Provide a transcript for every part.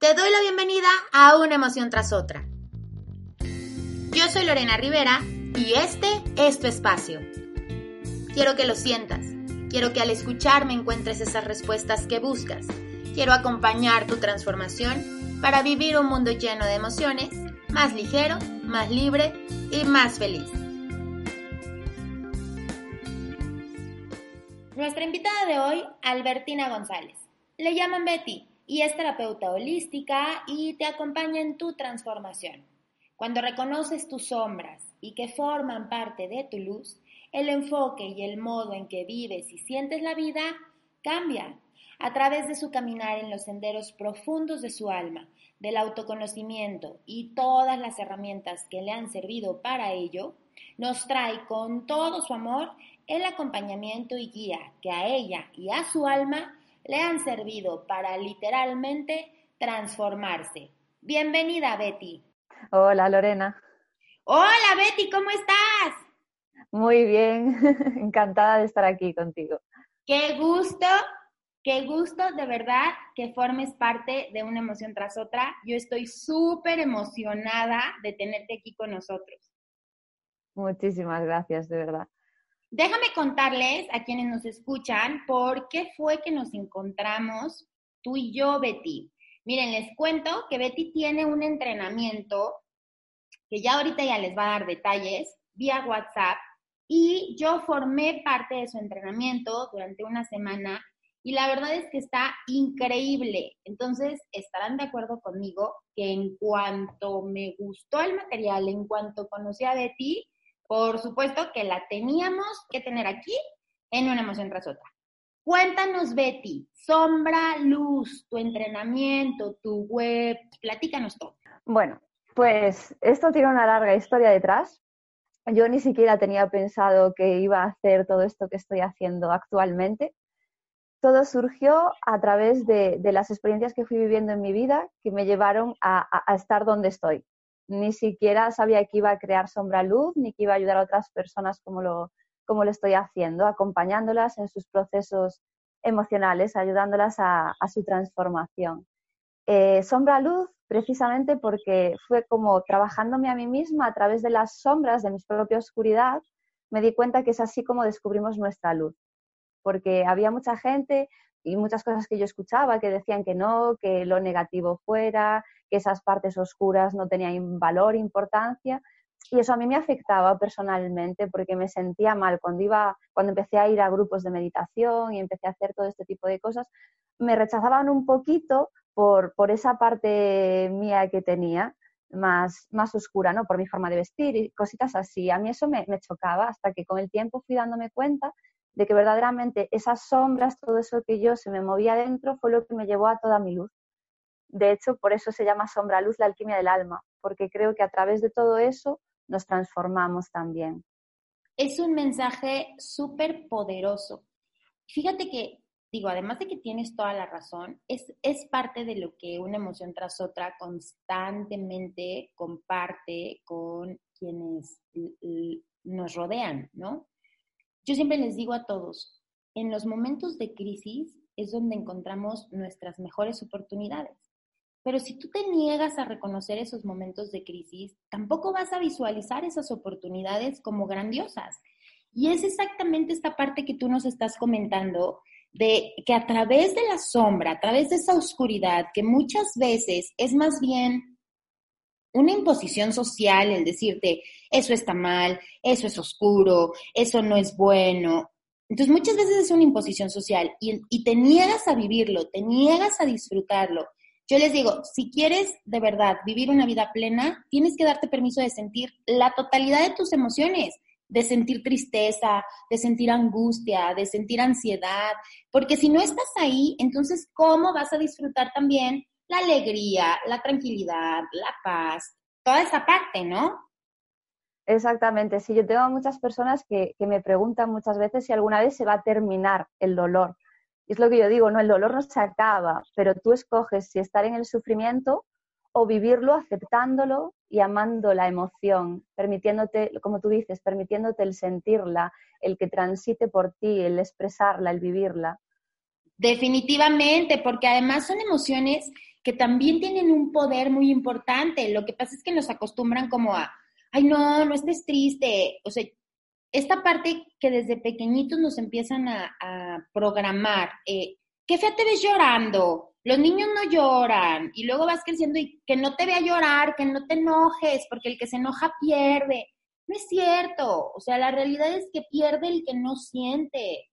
Te doy la bienvenida a una emoción tras otra. Yo soy Lorena Rivera y este es tu espacio. Quiero que lo sientas. Quiero que al escucharme encuentres esas respuestas que buscas. Quiero acompañar tu transformación para vivir un mundo lleno de emociones, más ligero, más libre y más feliz. Nuestra invitada de hoy, Albertina González. Le llaman Betty y es terapeuta holística y te acompaña en tu transformación. Cuando reconoces tus sombras y que forman parte de tu luz, el enfoque y el modo en que vives y sientes la vida cambia a través de su caminar en los senderos profundos de su alma, del autoconocimiento y todas las herramientas que le han servido para ello, nos trae con todo su amor el acompañamiento y guía que a ella y a su alma le han servido para literalmente transformarse. Bienvenida, Betty. Hola, Lorena. Hola, Betty, ¿cómo estás? Muy bien, encantada de estar aquí contigo. Qué gusto, qué gusto de verdad que formes parte de una emoción tras otra. Yo estoy súper emocionada de tenerte aquí con nosotros. Muchísimas gracias, de verdad. Déjame contarles a quienes nos escuchan por qué fue que nos encontramos tú y yo, Betty. Miren, les cuento que Betty tiene un entrenamiento que ya ahorita ya les va a dar detalles vía WhatsApp y yo formé parte de su entrenamiento durante una semana y la verdad es que está increíble. Entonces, estarán de acuerdo conmigo que en cuanto me gustó el material, en cuanto conocí a Betty, por supuesto que la teníamos que tener aquí en una emoción tras otra. Cuéntanos, Betty, sombra, luz, tu entrenamiento, tu web, platícanos todo. Bueno, pues esto tiene una larga historia detrás. Yo ni siquiera tenía pensado que iba a hacer todo esto que estoy haciendo actualmente. Todo surgió a través de, las experiencias que fui viviendo en mi vida que me llevaron a estar donde estoy ni siquiera sabía que iba a crear sombra luz, ni que iba a ayudar a otras personas como lo, como lo estoy haciendo, acompañándolas en sus procesos emocionales, ayudándolas a, su transformación. Eh, sombra luz, precisamente porque fue como trabajándome a mí misma a través de las sombras de mi propia oscuridad, me di cuenta que es así como descubrimos nuestra luz. Porque había mucha gente y muchas cosas que yo escuchaba que decían que no, que lo negativo fuera, que esas partes oscuras no tenían valor, importancia. Y eso a mí me afectaba personalmente porque me sentía mal cuando iba, cuando empecé a ir a grupos de meditación y empecé a hacer todo este tipo de cosas, me rechazaban un poquito por, por esa parte mía que tenía más, más oscura, ¿no? Por mi forma de vestir y cositas así. A mí eso me, me chocaba hasta que con el tiempo fui dándome cuenta de que verdaderamente esas sombras, todo eso que yo se me movía dentro fue lo que me llevó a toda mi luz. De hecho, por eso se llama sombra luz la alquimia del alma, porque creo que a través de todo eso nos transformamos también. Es un mensaje súper poderoso. Fíjate que, digo, además de que tienes toda la razón, es, es parte de lo que una emoción tras otra constantemente comparte con quienes nos rodean, ¿no? Yo siempre les digo a todos, en los momentos de crisis es donde encontramos nuestras mejores oportunidades. Pero si tú te niegas a reconocer esos momentos de crisis, tampoco vas a visualizar esas oportunidades como grandiosas. Y es exactamente esta parte que tú nos estás comentando, de que a través de la sombra, a través de esa oscuridad, que muchas veces es más bien una imposición social el decirte, eso está mal, eso es oscuro, eso no es bueno. Entonces muchas veces es una imposición social y, y te niegas a vivirlo, te niegas a disfrutarlo yo les digo, si quieres de verdad vivir una vida plena, tienes que darte permiso de sentir la totalidad de tus emociones, de sentir tristeza, de sentir angustia, de sentir ansiedad, porque si no estás ahí, entonces, ¿cómo vas a disfrutar también la alegría, la tranquilidad, la paz, toda esa parte, ¿no? Exactamente, sí, yo tengo muchas personas que, que me preguntan muchas veces si alguna vez se va a terminar el dolor es lo que yo digo, no, el dolor no se acaba, pero tú escoges si estar en el sufrimiento o vivirlo aceptándolo y amando la emoción, permitiéndote, como tú dices, permitiéndote el sentirla, el que transite por ti, el expresarla, el vivirla. Definitivamente, porque además son emociones que también tienen un poder muy importante. Lo que pasa es que nos acostumbran como a, ay, no, no estés triste. O sea, esta parte que desde pequeñitos nos empiezan a, programar, eh, ¿qué fea te ves llorando? Los niños no lloran y luego vas creciendo y que no te vea llorar, que no te enojes, porque el que se enoja pierde. No es cierto, o sea, la realidad es que pierde el que no siente.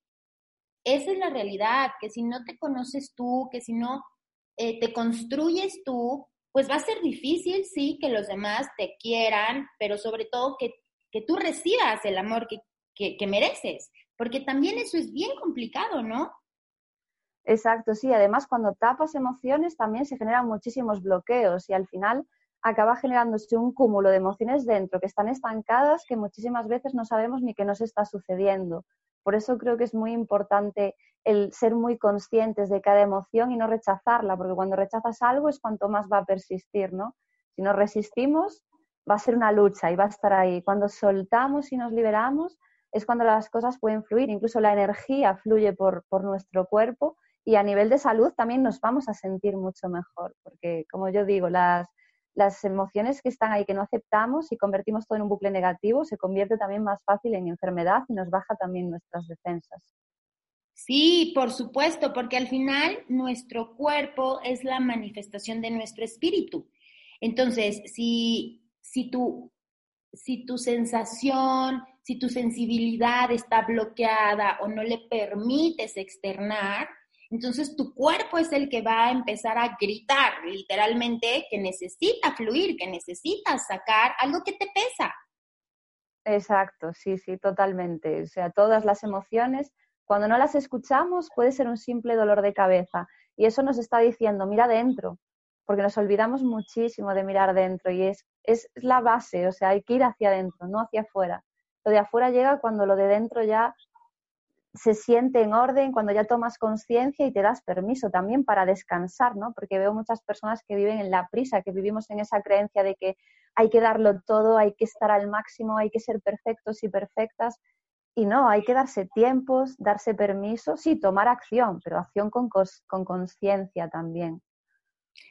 Esa es la realidad, que si no te conoces tú, que si no eh, te construyes tú, pues va a ser difícil, sí, que los demás te quieran, pero sobre todo que, que tú recibas el amor que, que, mereces, porque también eso es bien complicado, ¿no? Exacto, sí. Además, cuando tapas emociones también se generan muchísimos bloqueos y al final acaba generándose un cúmulo de emociones dentro que están estancadas que muchísimas veces no sabemos ni qué nos está sucediendo. Por eso creo que es muy importante el ser muy conscientes de cada emoción y no rechazarla, porque cuando rechazas algo es cuanto más va a persistir, ¿no? Si nos resistimos, va a ser una lucha y va a estar ahí. Cuando soltamos y nos liberamos, es cuando las cosas pueden fluir, incluso la energía fluye por, por nuestro cuerpo y a nivel de salud también nos vamos a sentir mucho mejor, porque como yo digo, las, las emociones que están ahí que no aceptamos y convertimos todo en un bucle negativo, se convierte también más fácil en enfermedad y nos baja también nuestras defensas. Sí, por supuesto, porque al final nuestro cuerpo es la manifestación de nuestro espíritu. Entonces, si, si, tu, si tu sensación, si tu sensibilidad está bloqueada o no le permites externar, entonces tu cuerpo es el que va a empezar a gritar literalmente que necesita fluir, que necesita sacar algo que te pesa. Exacto, sí, sí, totalmente. O sea, todas las emociones, cuando no las escuchamos, puede ser un simple dolor de cabeza. Y eso nos está diciendo, mira dentro, porque nos olvidamos muchísimo de mirar dentro y es, es la base, o sea, hay que ir hacia adentro, no hacia afuera. Lo de afuera llega cuando lo de dentro ya se siente en orden cuando ya tomas conciencia y te das permiso también para descansar, ¿no? Porque veo muchas personas que viven en la prisa, que vivimos en esa creencia de que hay que darlo todo, hay que estar al máximo, hay que ser perfectos y perfectas. Y no, hay que darse tiempos, darse permiso, sí, tomar acción, pero acción con conciencia también.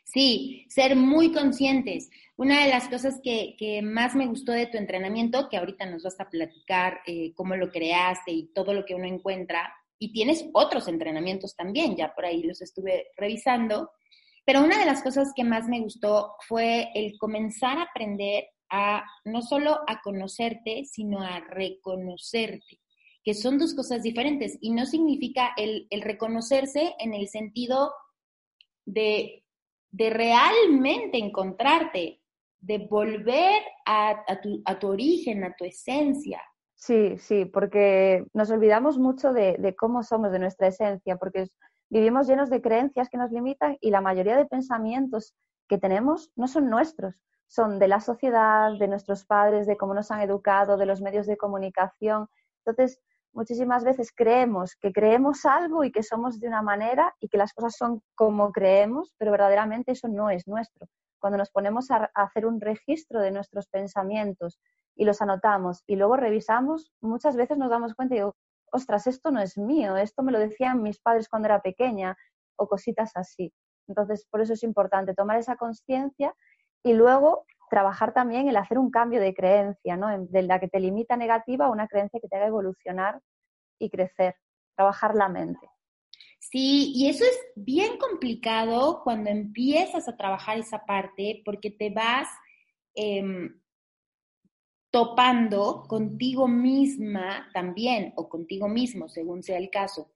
Sí, ser muy conscientes. Una de las cosas que, más me gustó de tu entrenamiento, que ahorita nos vas a platicar eh, cómo lo creaste y todo lo que uno encuentra, y tienes otros entrenamientos también, ya por ahí los estuve revisando, pero una de las cosas que más me gustó fue el comenzar a aprender a no solo a conocerte, sino a reconocerte, que son dos cosas diferentes y no significa el, el reconocerse en el sentido de de realmente encontrarte, de volver a, tu, origen, a tu esencia. Sí, sí, porque nos olvidamos mucho de, cómo somos, de nuestra esencia, porque vivimos llenos de creencias que nos limitan y la mayoría de pensamientos que tenemos no son nuestros, son de la sociedad, de nuestros padres, de cómo nos han educado, de los medios de comunicación. Entonces, muchísimas veces creemos que creemos algo y que somos de una manera y que las cosas son como creemos, pero verdaderamente eso no es nuestro. Cuando nos ponemos a, hacer un registro de nuestros pensamientos y los anotamos y luego revisamos, muchas veces nos damos cuenta y digo, ostras, esto no es mío, esto me lo decían mis padres cuando era pequeña o cositas así. Entonces, por eso es importante tomar esa conciencia y luego trabajar también el hacer un cambio de creencia, ¿no? De la que te limita negativa a una creencia que te haga evolucionar y crecer, trabajar la mente. Sí, y eso es bien complicado cuando empiezas a trabajar esa parte porque te vas em, topando contigo misma también o contigo mismo, según sea el caso.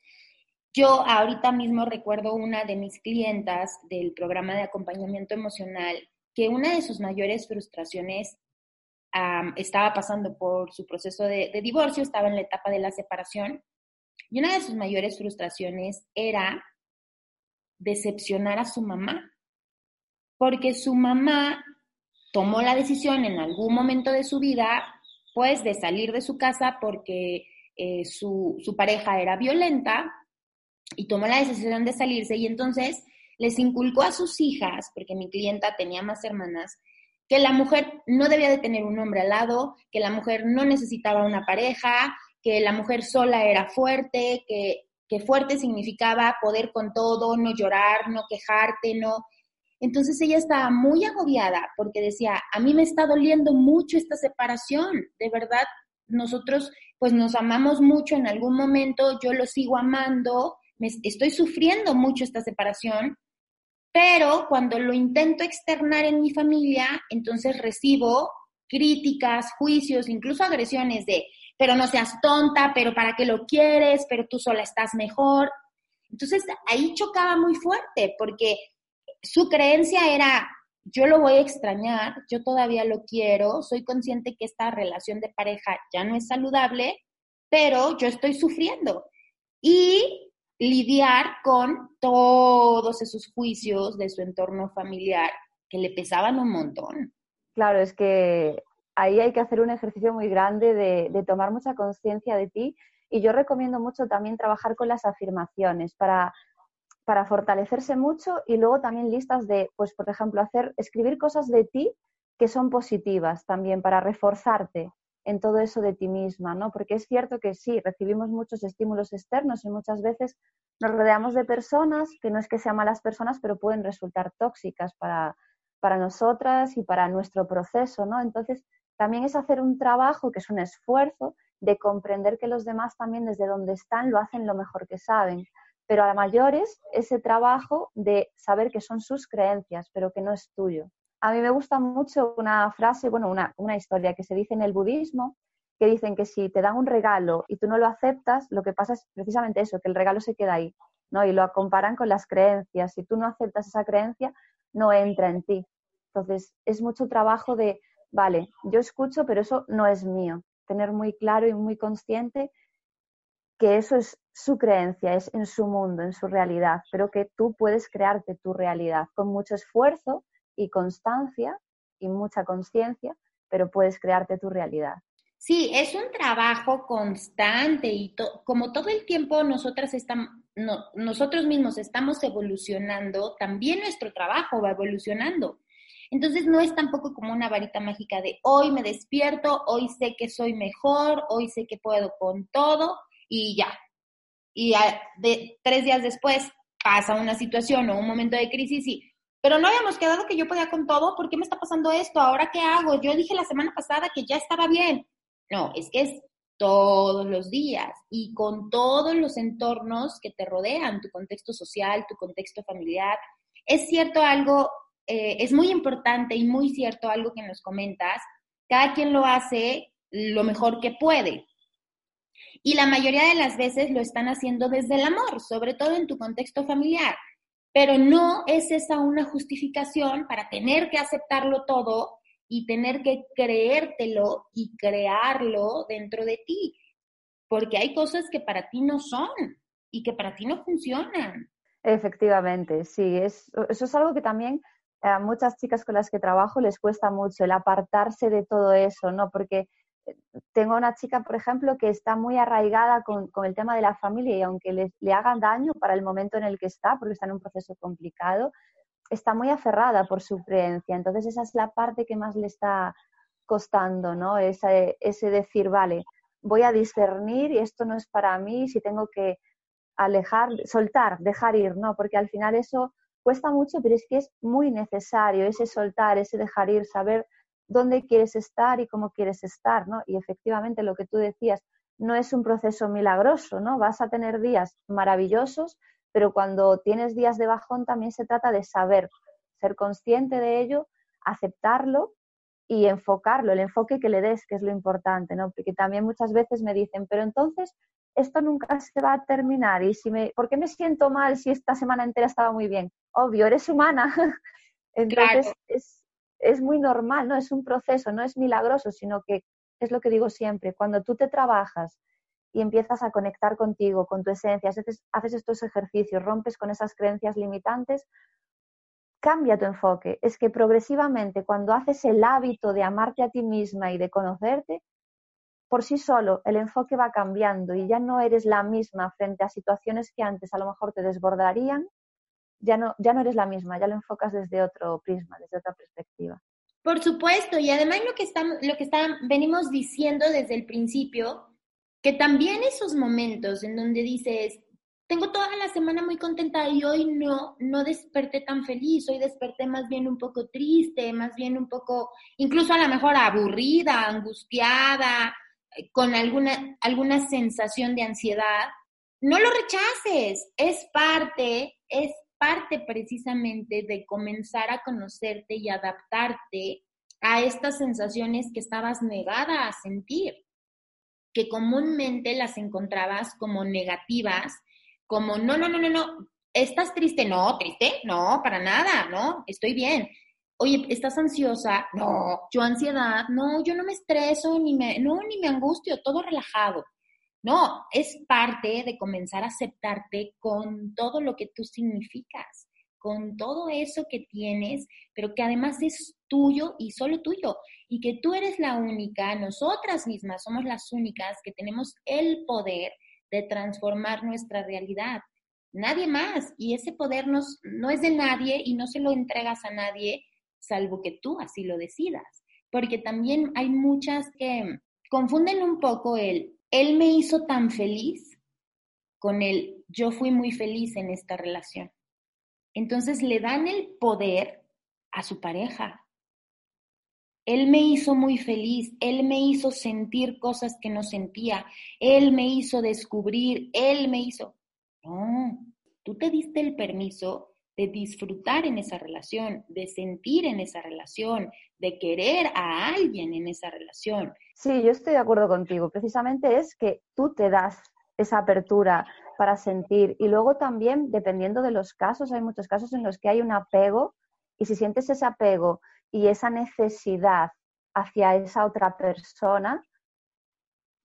Yo ahorita mismo recuerdo una de mis clientas del programa de acompañamiento emocional que una de sus mayores frustraciones estaba pasando por su proceso de, divorcio, estaba en la etapa de la separación, y una de sus mayores frustraciones era decepcionar a su mamá, porque su mamá tomó la decisión en algún momento de su vida, pues, de salir de su casa porque eh, su, su pareja era violenta y tomó la decisión de salirse y entonces les inculcó a sus hijas, porque mi clienta tenía más hermanas, que la mujer no debía de tener un hombre al lado, que la mujer no necesitaba una pareja, que la mujer sola era fuerte, que que fuerte significaba poder con todo, no llorar, no quejarte, no. Entonces ella estaba muy agobiada porque decía, a mí me está doliendo mucho esta separación, de verdad, nosotros pues nos amamos mucho en algún momento, yo lo sigo amando, me, estoy sufriendo mucho esta separación, pero cuando lo intento externar en mi familia, entonces recibo críticas, juicios, incluso agresiones de, pero no seas tonta, pero para qué lo quieres, pero tú sola estás mejor. Entonces ahí chocaba muy fuerte porque su creencia era, yo lo voy a extrañar, yo todavía lo quiero, soy consciente que esta relación de pareja ya no es saludable, pero yo estoy sufriendo. Y lidiar con todos esos juicios de su entorno familiar que le pesaban un montón. Claro, es que ahí hay que hacer un ejercicio muy grande de, tomar mucha conciencia de ti y yo recomiendo mucho también trabajar con las afirmaciones para, para fortalecerse mucho y luego también listas de, pues por ejemplo, hacer, escribir cosas de ti que son positivas también para reforzarte en todo eso de ti misma, ¿no? Porque es cierto que sí, recibimos muchos estímulos externos y muchas veces nos rodeamos de personas que no es que sean malas personas, pero pueden resultar tóxicas para, para nosotras y para nuestro proceso, ¿no? Entonces, también es hacer un trabajo que es un esfuerzo de comprender que los demás también desde donde están lo hacen lo mejor que saben. Pero a mayores, ese trabajo de saber que son sus creencias, pero que no es tuyo. A mí me gusta mucho una frase, bueno, una, historia que se dice en el budismo, que dicen que si te dan un regalo y tú no lo aceptas, lo que pasa es precisamente eso, que el regalo se queda ahí, ¿no? Y lo comparan con las creencias. Si tú no aceptas esa creencia, no entra en ti. Entonces, es mucho trabajo de vale, yo escucho, pero eso no es mío. Tener muy claro y muy consciente que eso es su creencia, es en su mundo, en su realidad, pero que tú puedes crearte tu realidad con mucho esfuerzo y constancia y mucha conciencia, pero puedes crearte tu realidad. Sí, es un trabajo constante y como todo el tiempo nosotras estamos, nosotros mismos estamos evolucionando, también nuestro trabajo va evolucionando. Entonces no es tampoco como una varita mágica de hoy me despierto, hoy sé que soy mejor, hoy sé que puedo con todo y ya. Y de, tres días después pasa una situación o un momento de crisis y, pero no habíamos quedado que yo podía con todo, ¿por qué me está pasando esto? ¿Ahora qué hago? Yo dije la semana pasada que ya estaba bien. No, es que es todos los días y con todos los entornos que te rodean, tu contexto social, tu contexto familiar. Es cierto algo eh, es muy importante y muy cierto algo que nos comentas, cada quien lo hace lo mejor que puede. Y la mayoría de las veces lo están haciendo desde el amor, sobre todo en tu contexto familiar. Pero no es esa una justificación para tener que aceptarlo todo y tener que creértelo y crearlo dentro de ti. Porque hay cosas que para ti no son y que para ti no funcionan. Efectivamente, sí, es, eso es algo que también a muchas chicas con las que trabajo les cuesta mucho el apartarse de todo eso, ¿no? Porque tengo una chica, por ejemplo, que está muy arraigada con, el tema de la familia y aunque le, le, hagan daño para el momento en el que está, porque está en un proceso complicado, está muy aferrada por su creencia. Entonces esa es la parte que más le está costando, ¿no? Ese, ese decir, vale, voy a discernir y esto no es para mí, si tengo que alejar, soltar, dejar ir, ¿no? Porque al final eso cuesta mucho, pero es que es muy necesario ese soltar, ese dejar ir, saber dónde quieres estar y cómo quieres estar, ¿no? Y efectivamente lo que tú decías, no es un proceso milagroso, ¿no? Vas a tener días maravillosos, pero cuando tienes días de bajón también se trata de saber, ser consciente de ello, aceptarlo y enfocarlo, el enfoque que le des, que es lo importante, ¿no? Porque también muchas veces me dicen, pero entonces esto nunca se va a terminar y si me, ¿por qué me siento mal si esta semana entera estaba muy bien? Obvio, eres humana. Entonces es, es muy normal, ¿no? Es un proceso, no es milagroso, sino que es lo que digo siempre, cuando tú te trabajas y empiezas a conectar contigo, con tu esencia, haces, haces estos ejercicios, rompes con esas creencias limitantes, cambia tu enfoque. Es que progresivamente, cuando haces el hábito de amarte a ti misma y de conocerte, por sí solo el enfoque va cambiando y ya no eres la misma frente a situaciones que antes a lo mejor te desbordarían, ya no, ya no eres la misma, ya lo enfocas desde otro prisma, desde otra perspectiva. Por supuesto, y además lo que, estamos, lo que está, venimos diciendo desde el principio, que también esos momentos en donde dices, tengo toda la semana muy contenta y hoy no, no desperté tan feliz, hoy desperté más bien un poco triste, más bien un poco, incluso a lo mejor aburrida, angustiada, eh, con alguna, alguna sensación de ansiedad. No lo rechaces, es parte, es parte precisamente de comenzar a conocerte y adaptarte a estas sensaciones que estabas negada a sentir, que comúnmente las encontrabas como negativas como, no, no, no, no, no, ¿estás triste? No, triste, no, para nada, no, estoy bien. Oye, ¿estás ansiosa? No, yo ansiedad, no, yo no me estreso, ni me, no, ni me angustio, todo relajado. No, es parte de comenzar a aceptarte con todo lo que tú significas, con todo eso que tienes, pero que además es tuyo y solo tuyo, y que tú eres la única, nosotras mismas somos las únicas que tenemos el poder de transformar nuestra realidad. Nadie más. Y ese poder no es de nadie y no se lo entregas a nadie, salvo que tú así lo decidas. Porque también hay muchas que confunden un poco el, él me hizo tan feliz con el, yo fui muy feliz en esta relación. Entonces le dan el poder a su pareja, él me hizo muy feliz, Él me hizo sentir cosas que no sentía, Él me hizo descubrir, Él me hizo... No, tú te diste el permiso de disfrutar en esa relación, de sentir en esa relación, de querer a alguien en esa relación. Sí, yo estoy de acuerdo contigo. Precisamente es que tú te das esa apertura para sentir y luego también, dependiendo de los casos, hay muchos casos en los que hay un apego y si sientes ese apego y esa necesidad hacia esa otra persona,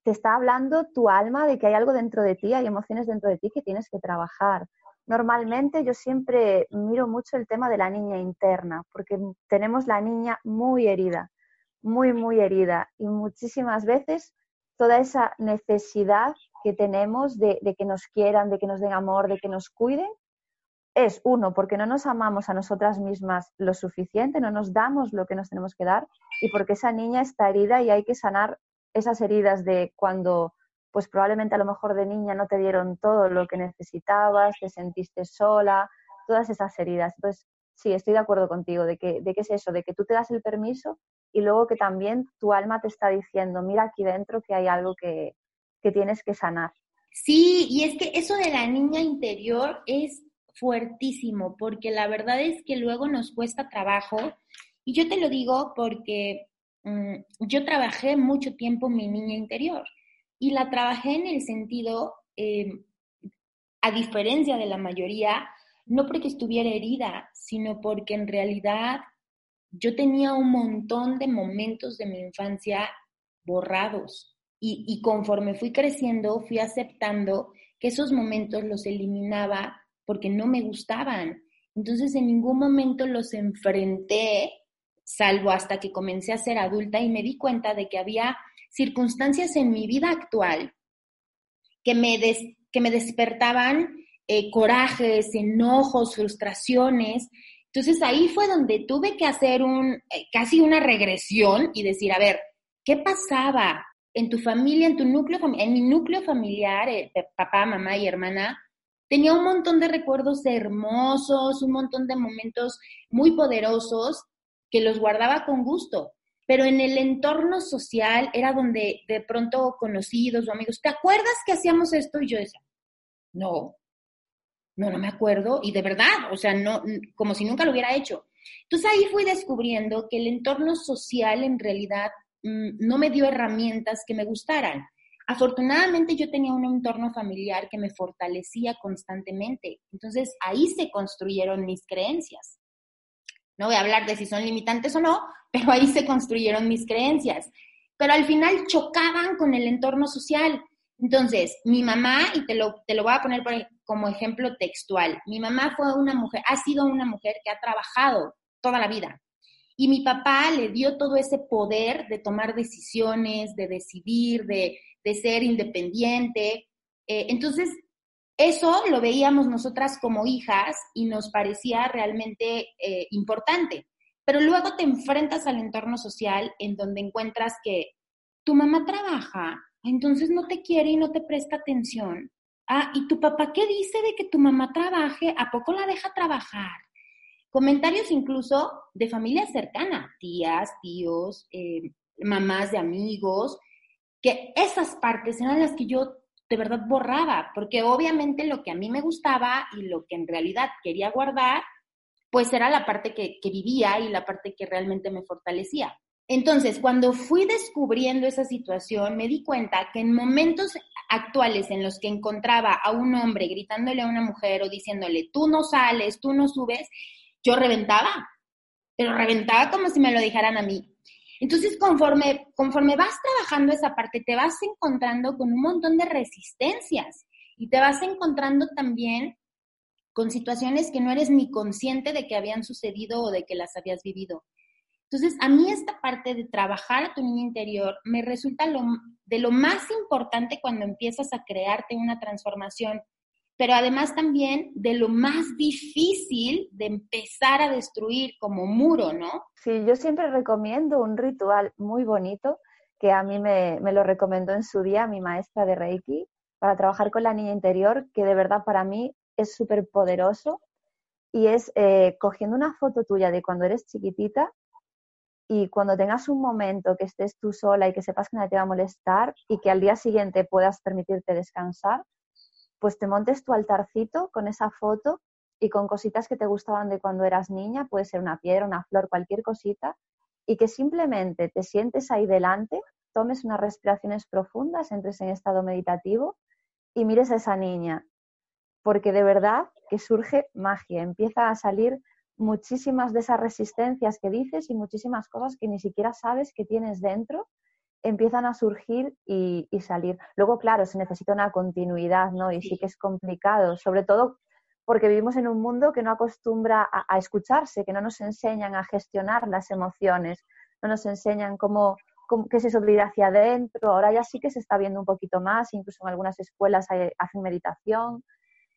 te está hablando tu alma de que hay algo dentro de ti, hay emociones dentro de ti que tienes que trabajar. Normalmente yo siempre miro mucho el tema de la niña interna, porque tenemos la niña muy herida, muy, muy herida. Y muchísimas veces toda esa necesidad que tenemos de, que nos quieran, de que nos den amor, de que nos cuiden, es uno, porque no nos amamos a nosotras mismas lo suficiente, no nos damos lo que nos tenemos que dar y porque esa niña está herida y hay que sanar esas heridas de cuando pues probablemente a lo mejor de niña no te dieron todo lo que necesitabas, te sentiste sola, todas esas heridas. Entonces, sí, estoy de acuerdo contigo de que, de es eso, de que tú te das el permiso y luego que también tu alma te está diciendo, mira aquí dentro que hay algo que, que tienes que sanar. Sí, y es que eso de la niña interior es fuertísimo, porque la verdad es que luego nos cuesta trabajo. Y yo te lo digo porque mm, yo trabajé mucho tiempo mi niña interior y la trabajé en el sentido, em, a diferencia de la mayoría, no porque estuviera herida, sino porque en realidad yo tenía un montón de momentos de mi infancia borrados y, y conforme fui creciendo, fui aceptando que esos momentos los eliminaba porque no me gustaban. Entonces en ningún momento los enfrenté, salvo hasta que comencé a ser adulta y me di cuenta de que había circunstancias en mi vida actual que me, que me despertaban eh, corajes, enojos, frustraciones. Entonces ahí fue donde tuve que hacer un, eh, casi una regresión y decir, a ver, ¿qué pasaba en tu familia, en tu núcleo, en mi núcleo familiar, eh, papá, mamá y hermana? tenía un montón de recuerdos hermosos, un montón de momentos muy poderosos que los guardaba con gusto. Pero en el entorno social era donde de pronto conocidos o amigos, ¿te acuerdas que hacíamos esto? Y yo decía, no, no, no me acuerdo. Y de verdad, o sea, no, como si nunca lo hubiera hecho. Entonces ahí fui descubriendo que el entorno social en realidad mm, no me dio herramientas que me gustaran. Afortunadamente yo tenía un entorno familiar que me fortalecía constantemente. Entonces ahí se construyeron mis creencias. No voy a hablar de si son limitantes o no, pero ahí se construyeron mis creencias. Pero al final chocaban con el entorno social. Entonces, mi mamá, y te lo, te lo voy a poner como ejemplo textual, mi mamá fue una mujer, ha sido una mujer que ha trabajado toda la vida. Y mi papá le dio todo ese poder de tomar decisiones, de decidir, de, de ser independiente. Eh, entonces, eso lo veíamos nosotras como hijas y nos parecía realmente eh, importante. Pero luego te enfrentas al entorno social en donde encuentras que tu mamá trabaja, entonces no te quiere y no te presta atención. Ah, ¿y tu papá qué dice de que tu mamá trabaje? ¿A poco la deja trabajar? Comentarios incluso de familia cercana, tías, tíos, eh, mamás de amigos, que esas partes eran las que yo de verdad borraba, porque obviamente lo que a mí me gustaba y lo que en realidad quería guardar, pues era la parte que, que vivía y la parte que realmente me fortalecía. Entonces, cuando fui descubriendo esa situación, me di cuenta que en momentos actuales en los que encontraba a un hombre gritándole a una mujer o diciéndole, tú no sales, tú no subes, yo reventaba, pero reventaba como si me lo dijeran a mí. Entonces, conforme, conforme vas trabajando esa parte, te vas encontrando con un montón de resistencias y te vas encontrando también con situaciones que no eres ni consciente de que habían sucedido o de que las habías vivido. Entonces, a mí esta parte de trabajar a tu niño interior me resulta de lo más importante cuando empiezas a crearte una transformación, pero además también de lo más difícil de empezar a destruir como muro, ¿no? Sí, yo siempre recomiendo un ritual muy bonito que a mí me, me lo recomendó en su día mi maestra de Reiki para trabajar con la niña interior, que de verdad para mí es súper poderoso y es eh, cogiendo una foto tuya de cuando eres chiquitita y cuando tengas un momento que estés tú sola y que sepas que nadie te va a molestar y que al día siguiente puedas permitirte descansar, pues te montes tu altarcito con esa foto y con cositas que te gustaban de cuando eras niña, puede ser una piedra, una flor, cualquier cosita, y que simplemente te sientes ahí delante, tomes unas respiraciones profundas, entres en estado meditativo y mires a esa niña, porque de verdad que surge magia, empieza a salir muchísimas de esas resistencias que dices y muchísimas cosas que ni siquiera sabes que tienes dentro empiezan a surgir y, salir. Luego, claro, se necesita una continuidad, ¿no? Y sí que es complicado, sobre todo porque vivimos en un mundo que no acostumbra a, escucharse, que no nos enseñan a gestionar las emociones, no nos enseñan cómo, qué es eso de ir hacia adentro. Ahora ya sí que se está viendo un poquito más, incluso en algunas escuelas hacen meditación,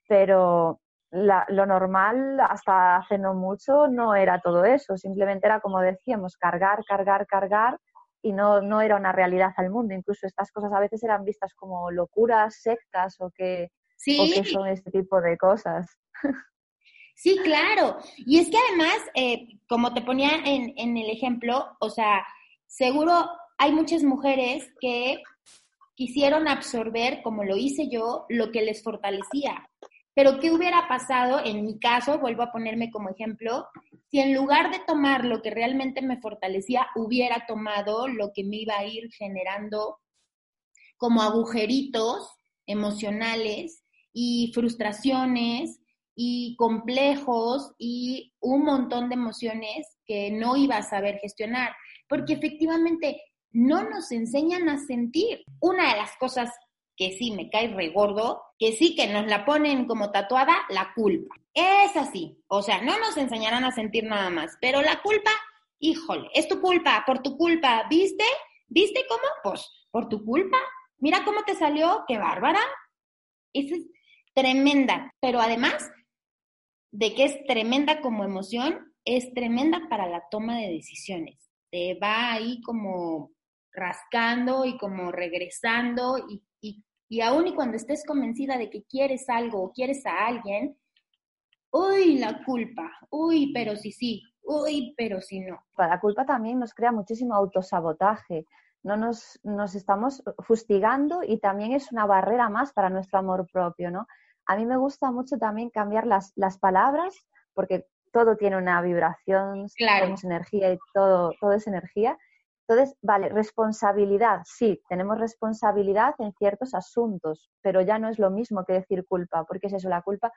pero lo normal hasta hace no mucho no era todo eso, simplemente era como decíamos, cargar, cargar, cargar y no, no era una realidad al mundo. Incluso estas cosas a veces eran vistas como locuras, sectas o que, son este tipo de cosas. Sí, claro. Y es que además, eh, como te ponía en, en el ejemplo, o sea, seguro hay muchas mujeres que quisieron absorber, como lo hice yo, lo que les fortalecía. Pero ¿qué hubiera pasado en mi caso? Vuelvo a ponerme como ejemplo, si en lugar de tomar lo que realmente me fortalecía, hubiera tomado lo que me iba a ir generando como agujeritos emocionales y frustraciones y complejos y un montón de emociones que no iba a saber gestionar, porque efectivamente no nos enseñan a sentir. Una de las cosas que sí me cae regordo, que sí que nos la ponen como tatuada, la culpa. Es así, o sea, no nos enseñarán a sentir nada más, pero la culpa, híjole, es tu culpa, por tu culpa, ¿viste? ¿Viste cómo? Pues por tu culpa. Mira cómo te salió, qué bárbara. Esa es tremenda, pero además de que es tremenda como emoción, es tremenda para la toma de decisiones. Te va ahí como rascando y como regresando y, y y aún y cuando estés convencida de que quieres algo o quieres a alguien, uy, la culpa, uy, pero sí, sí, uy, pero sí no. La culpa también nos crea muchísimo autosabotaje. No nos, nos estamos fustigando y también es una barrera más para nuestro amor propio, ¿no? A mí me gusta mucho también cambiar las, las palabras porque todo tiene una vibración, claro. tenemos energía y todo, todo es energía. Entonces, vale, responsabilidad, sí, tenemos responsabilidad en ciertos asuntos, pero ya no es lo mismo que decir culpa, porque es eso, la culpa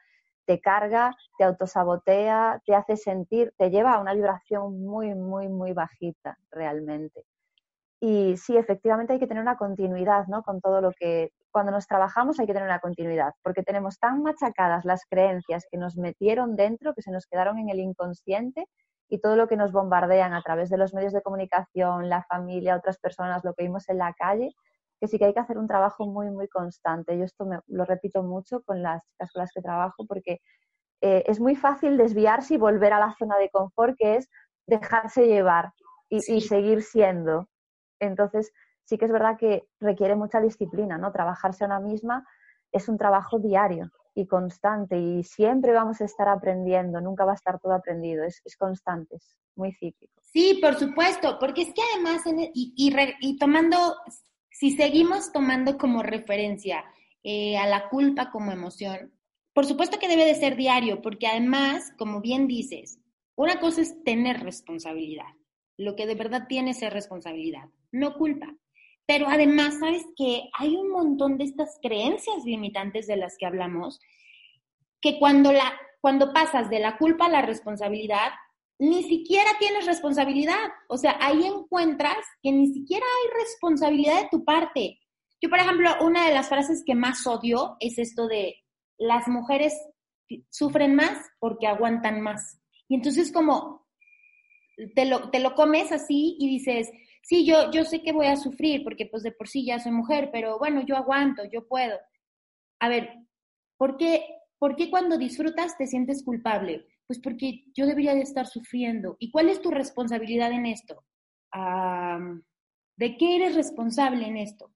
te carga, te autosabotea, te hace sentir, te lleva a una vibración muy, muy, muy bajita realmente. Y sí, efectivamente hay que tener una continuidad, ¿no? Con todo lo que, cuando nos trabajamos hay que tener una continuidad, porque tenemos tan machacadas las creencias que nos metieron dentro, que se nos quedaron en el inconsciente, y todo lo que nos bombardean a través de los medios de comunicación, la familia, otras personas, lo que vimos en la calle, que sí que hay que hacer un trabajo muy, muy constante. Yo esto me, lo repito mucho con las chicas con las que trabajo porque eh, es muy fácil desviarse y volver a la zona de confort, que es dejarse llevar y, y, seguir siendo. Entonces, sí que es verdad que requiere mucha disciplina, ¿no? Trabajarse a una misma es un trabajo diario y constante y siempre vamos a estar aprendiendo, nunca va a estar todo aprendido, es, constante, es muy cíclico. Sí, por supuesto, porque es que además, e, y, tomando, si seguimos tomando como referencia eh, a la culpa como emoción, por supuesto que debe de ser diario, porque además, como bien dices, una cosa es tener responsabilidad. Lo que de verdad tienes es responsabilidad, no culpa. Pero además, sabes que hay un montón de estas creencias limitantes de las que hablamos, que cuando, la, cuando pasas de la culpa a la responsabilidad, ni siquiera tienes responsabilidad. O sea, ahí encuentras que ni siquiera hay responsabilidad de tu parte. Yo, por ejemplo, una de las frases que más odio es esto de las mujeres sufren más porque aguantan más. Y entonces como te lo, te lo comes así y dices, sí, yo, yo sé que voy a sufrir porque pues de por sí ya soy mujer, pero bueno, yo aguanto, yo puedo. A ver, ¿por qué, ¿por qué cuando disfrutas te sientes culpable? Pues porque yo debería de estar sufriendo. ¿Y cuál es tu responsabilidad en esto? ¿De qué eres responsable en esto?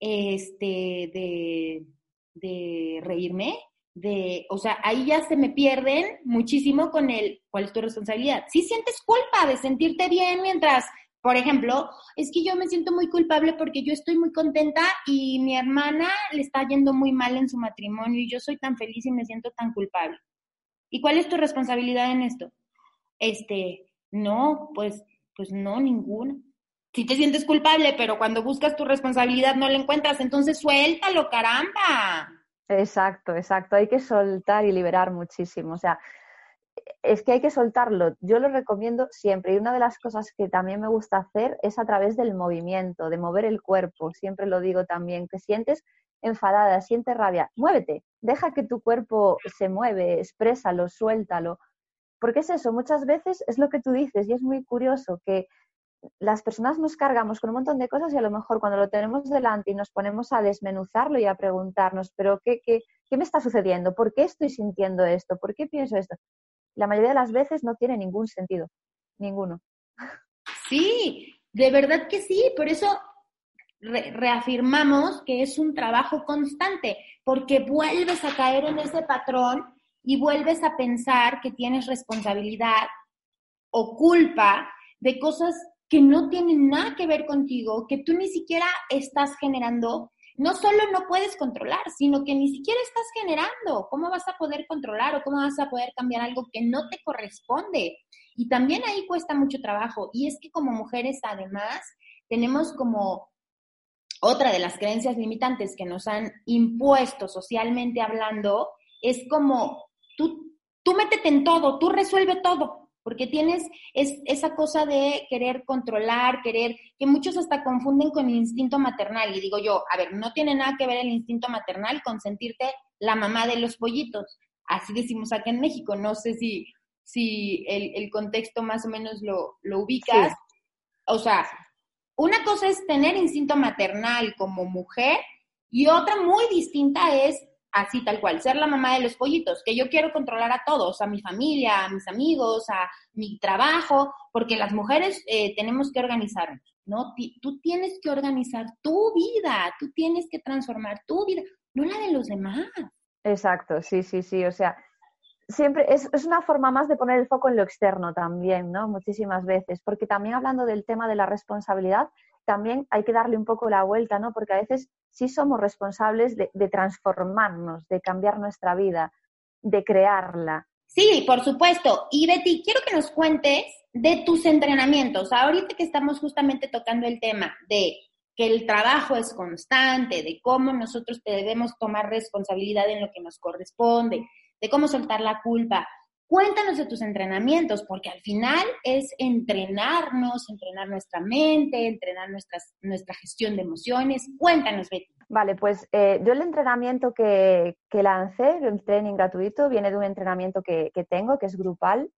Este, de, de reírme, de, o sea, ahí ya se me pierden muchísimo con el, ¿cuál es tu responsabilidad? Si sientes culpa de sentirte bien mientras, por ejemplo, es que yo me siento muy culpable porque yo estoy muy contenta y mi hermana le está yendo muy mal en su matrimonio y yo soy tan feliz y me siento tan culpable. ¿Y cuál es tu responsabilidad en esto? Este, no, pues, pues no, ninguna. Si te sientes culpable, pero cuando buscas tu responsabilidad no la encuentras, entonces suéltalo, caramba. Exacto, exacto. Hay que soltar y liberar muchísimo. O sea, es que hay que soltarlo. Yo lo recomiendo siempre. Y una de las cosas que también me gusta hacer es a través del movimiento, de mover el cuerpo. Siempre lo digo también, que sientes enfadada, sientes rabia, muévete, deja que tu cuerpo se mueve, exprésalo, suéltalo. Porque es eso, muchas veces es lo que tú dices y es muy curioso que las personas nos cargamos con un montón de cosas y a lo mejor cuando lo tenemos delante y nos ponemos a desmenuzarlo y a preguntarnos, pero ¿qué, qué, qué me está sucediendo? ¿Por qué estoy sintiendo esto? ¿Por qué pienso esto? La mayoría de las veces no tiene ningún sentido, ninguno. Sí, de verdad que sí, por eso reafirmamos que es un trabajo constante, porque vuelves a caer en ese patrón y vuelves a pensar que tienes responsabilidad o culpa de cosas que no tienen nada que ver contigo, que tú ni siquiera estás generando, no solo no puedes controlar, sino que ni siquiera estás generando. ¿Cómo vas a poder controlar o cómo vas a poder cambiar algo que no te corresponde? Y también ahí cuesta mucho trabajo. Y es que como mujeres, además, tenemos como otra de las creencias limitantes que nos han impuesto socialmente hablando, es como tú, tú métete en todo, tú resuelve todo porque tienes es, esa cosa de querer controlar, querer, que muchos hasta confunden con el instinto maternal. Y digo yo, a ver, no tiene nada que ver el instinto maternal con sentirte la mamá de los pollitos. Así decimos aquí en México. No sé si, si el, contexto más o menos lo, lo ubicas. O sea, una cosa es tener instinto maternal como mujer y otra muy distinta es así tal cual, ser la mamá de los pollitos, que yo quiero controlar a todos, a mi familia, a mis amigos, a mi trabajo, porque las mujeres eh, tenemos que organizarnos, ¿no? tú tienes que organizar tu vida, tú tienes que transformar tu vida, no la de los demás. Exacto, sí, sí, sí, o sea, siempre es, es, una forma más de poner el foco en lo externo también, ¿no? Muchísimas veces, porque también hablando del tema de la responsabilidad, también hay que darle un poco la vuelta, ¿no? Porque a veces sí somos responsables de, transformarnos, de cambiar nuestra vida, de crearla. Sí, por supuesto. Y Betty, quiero que nos cuentes de tus entrenamientos. Ahorita que estamos justamente tocando el tema de que el trabajo es constante, de cómo nosotros debemos tomar responsabilidad en lo que nos corresponde, de cómo soltar la culpa. Cuéntanos de tus entrenamientos, porque al final es entrenarnos, entrenar nuestra mente, entrenar nuestras, nuestra gestión de emociones. Cuéntanos, Betty. Vale, pues eh, yo el entrenamiento que, que, lancé, el training gratuito, viene de un entrenamiento que, que tengo, que es grupal.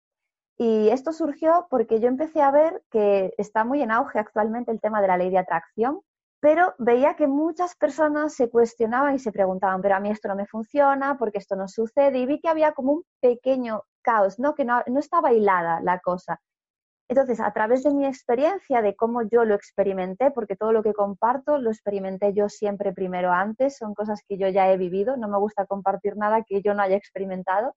Y esto surgió porque yo empecé a ver que está muy en auge actualmente el tema de la ley de atracción, pero veía que muchas personas se cuestionaban y se preguntaban, pero a mí esto no me funciona, porque esto no sucede, y vi que había como un pequeño caos, ¿no? Que no, no estaba hilada la cosa. Entonces, a través de mi experiencia, de cómo yo lo experimenté, porque todo lo que comparto lo experimenté yo siempre primero antes, son cosas que yo ya he vivido, no me gusta compartir nada que yo no haya experimentado,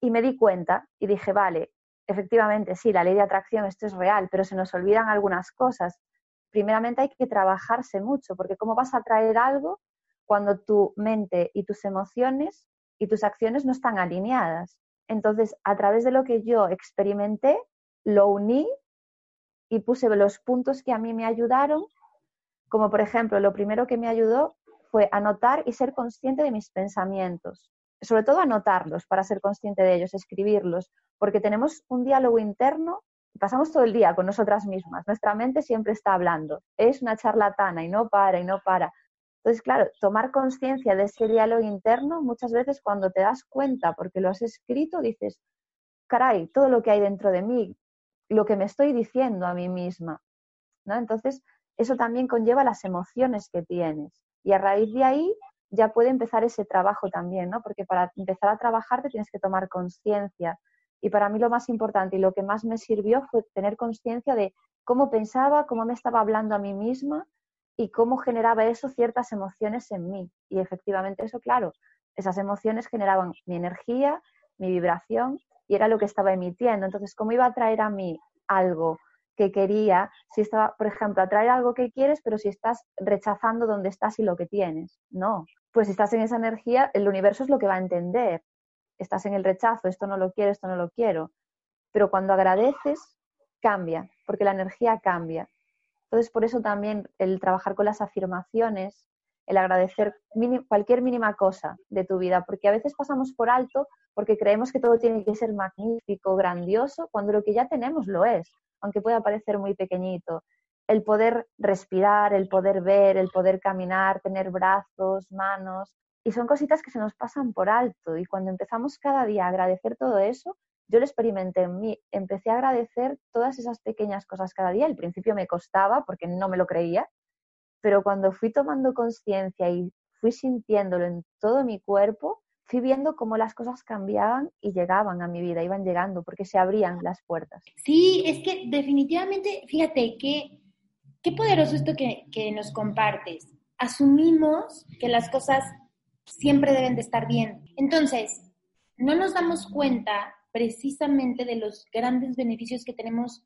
y me di cuenta y dije, vale, efectivamente, sí, la ley de atracción, esto es real, pero se nos olvidan algunas cosas. Primeramente hay que trabajarse mucho, porque ¿cómo vas a traer algo cuando tu mente y tus emociones y tus acciones no están alineadas? Entonces, a través de lo que yo experimenté, lo uní y puse los puntos que a mí me ayudaron, como por ejemplo, lo primero que me ayudó fue anotar y ser consciente de mis pensamientos, sobre todo anotarlos para ser consciente de ellos, escribirlos, porque tenemos un diálogo interno pasamos todo el día con nosotras mismas, nuestra mente siempre está hablando, es una charlatana y no para y no para. Entonces, claro, tomar conciencia de ese diálogo interno, muchas veces cuando te das cuenta, porque lo has escrito, dices, caray, todo lo que hay dentro de mí, lo que me estoy diciendo a mí misma. ¿no? Entonces, eso también conlleva las emociones que tienes. Y a raíz de ahí ya puede empezar ese trabajo también, ¿no? Porque para empezar a trabajar te tienes que tomar conciencia. Y para mí lo más importante y lo que más me sirvió fue tener conciencia de cómo pensaba, cómo me estaba hablando a mí misma y cómo generaba eso ciertas emociones en mí. Y efectivamente eso, claro, esas emociones generaban mi energía, mi vibración y era lo que estaba emitiendo. Entonces, ¿cómo iba a traer a mí algo que quería si estaba, por ejemplo, atraer algo que quieres, pero si estás rechazando donde estás y lo que tienes? No. Pues si estás en esa energía, el universo es lo que va a entender. Estás en el rechazo, esto no lo quiero, esto no lo quiero. Pero cuando agradeces, cambia, porque la energía cambia. Entonces, por eso también el trabajar con las afirmaciones, el agradecer cualquier mínima cosa de tu vida, porque a veces pasamos por alto porque creemos que todo tiene que ser magnífico, grandioso, cuando lo que ya tenemos lo es, aunque pueda parecer muy pequeñito. El poder respirar, el poder ver, el poder caminar, tener brazos, manos, y son cositas que se nos pasan por alto. Y cuando empezamos cada día a agradecer todo eso, yo lo experimenté en mí, empecé a agradecer todas esas pequeñas cosas cada día. Al principio me costaba porque no me lo creía, pero cuando fui tomando conciencia y fui sintiéndolo en todo mi cuerpo, fui viendo cómo las cosas cambiaban y llegaban a mi vida, iban llegando, porque se abrían las puertas. Sí, es que definitivamente, fíjate, qué, qué poderoso esto que, que nos compartes. Asumimos que las cosas siempre deben de estar bien. Entonces, no nos damos cuenta precisamente de los grandes beneficios que tenemos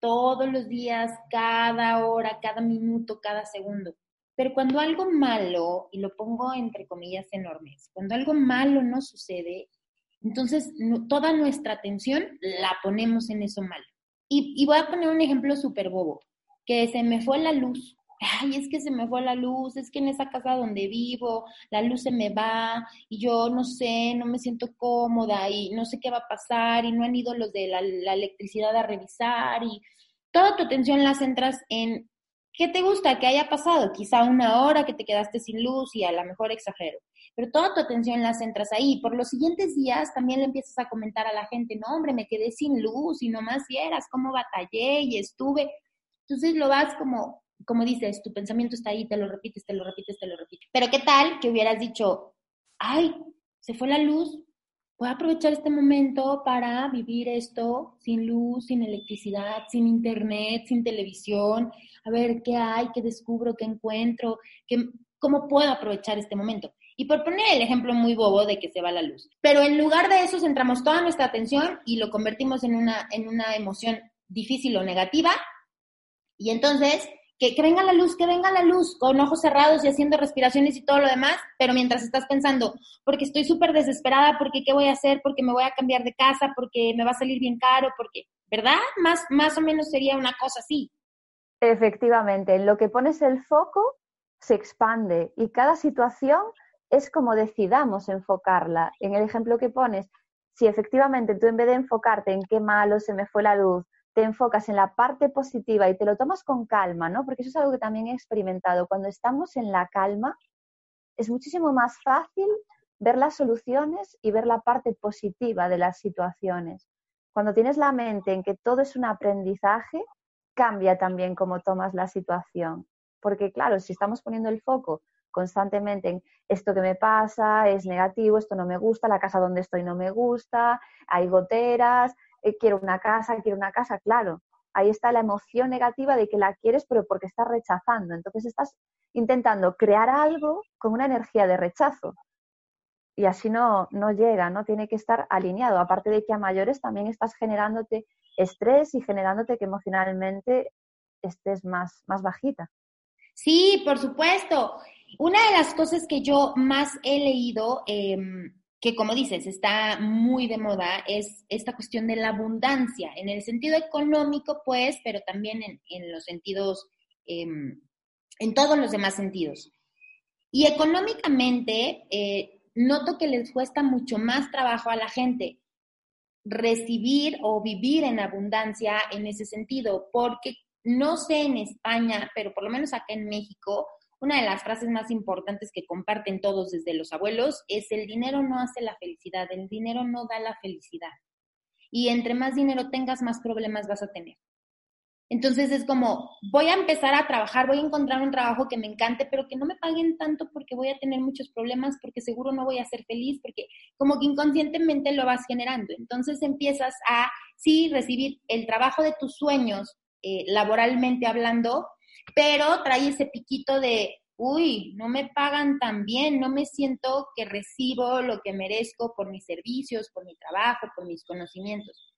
todos los días, cada hora, cada minuto, cada segundo. Pero cuando algo malo, y lo pongo entre comillas enormes, cuando algo malo no sucede, entonces toda nuestra atención la ponemos en eso malo. Y, voy a poner un ejemplo súper bobo, que se me fue la luz. Ay, es que se me fue la luz, es que en esa casa donde vivo la luz se me va y yo no sé, no me siento cómoda y no sé qué va a pasar y no han ido los de la, electricidad a revisar y toda tu atención la centras en ¿Qué te gusta que haya pasado? Quizá una hora que te quedaste sin luz y a lo mejor exagero. Pero toda tu atención la centras ahí. Por los siguientes días también le empiezas a comentar a la gente, no, hombre, me quedé sin luz y nomás vieras cómo batallé y estuve. Entonces lo vas como, como dices, tu pensamiento está ahí, te lo repites, te lo repites, te lo repites. Pero ¿qué tal que hubieras dicho, ay, se fue la luz, voy a aprovechar este momento para vivir esto sin luz, sin electricidad, sin internet, sin televisión, a ver qué hay, qué descubro, qué encuentro, qué, cómo puedo aprovechar este momento. Y por poner el ejemplo muy bobo de que se va la luz. Pero en lugar de eso centramos toda nuestra atención y lo convertimos en una, en una emoción difícil o negativa. Y entonces que, venga la luz, que venga la luz, con ojos cerrados y haciendo respiraciones y todo lo demás, pero mientras estás pensando, porque estoy súper desesperada, porque qué voy a hacer, porque me voy a cambiar de casa, porque me va a salir bien caro, porque, ¿verdad? Más, más o menos sería una cosa así. Efectivamente, en lo que pones el foco se expande y cada situación es como decidamos enfocarla. En el ejemplo que pones, si efectivamente tú en vez de enfocarte en qué malo se me fue la luz, te enfocas en la parte positiva y te lo tomas con calma, ¿no? Porque eso es algo que también he experimentado. Cuando estamos en la calma, es muchísimo más fácil ver las soluciones y ver la parte positiva de las situaciones. Cuando tienes la mente en que todo es un aprendizaje, cambia también cómo tomas la situación. Porque claro, si estamos poniendo el foco constantemente en esto que me pasa, es negativo, esto no me gusta, la casa donde estoy no me gusta, hay goteras, eh, quiero una casa, quiero una casa, claro. Ahí está la emoción negativa de que la quieres, pero porque estás rechazando. Entonces estás intentando crear algo con una energía de rechazo. Y así no, no llega, ¿no? Tiene que estar alineado. Aparte de que a mayores también estás generándote estrés y generándote que emocionalmente estés más, más bajita. Sí, por supuesto. Una de las cosas que yo más he leído, em, que como dices, está muy de moda, es esta cuestión de la abundancia, en el sentido económico, pues, pero también en, los sentidos, em, en todos los demás sentidos. Y económicamente, eh, noto que les cuesta mucho más trabajo a la gente recibir o vivir en abundancia en ese sentido, porque no sé en España, pero por lo menos acá en México, una de las frases más importantes que comparten todos desde los abuelos es el dinero no hace la felicidad, el dinero no da la felicidad. Y entre más dinero tengas, más problemas vas a tener. Entonces es como, voy a empezar a trabajar, voy a encontrar un trabajo que me encante, pero que no me paguen tanto porque voy a tener muchos problemas, porque seguro no voy a ser feliz, porque como que inconscientemente lo vas generando. Entonces empiezas a, sí, recibir el trabajo de tus sueños, eh, laboralmente hablando, pero trae ese piquito de, uy, no me pagan tan bien, no me siento que recibo lo que merezco por mis servicios, por mi trabajo, por mis conocimientos.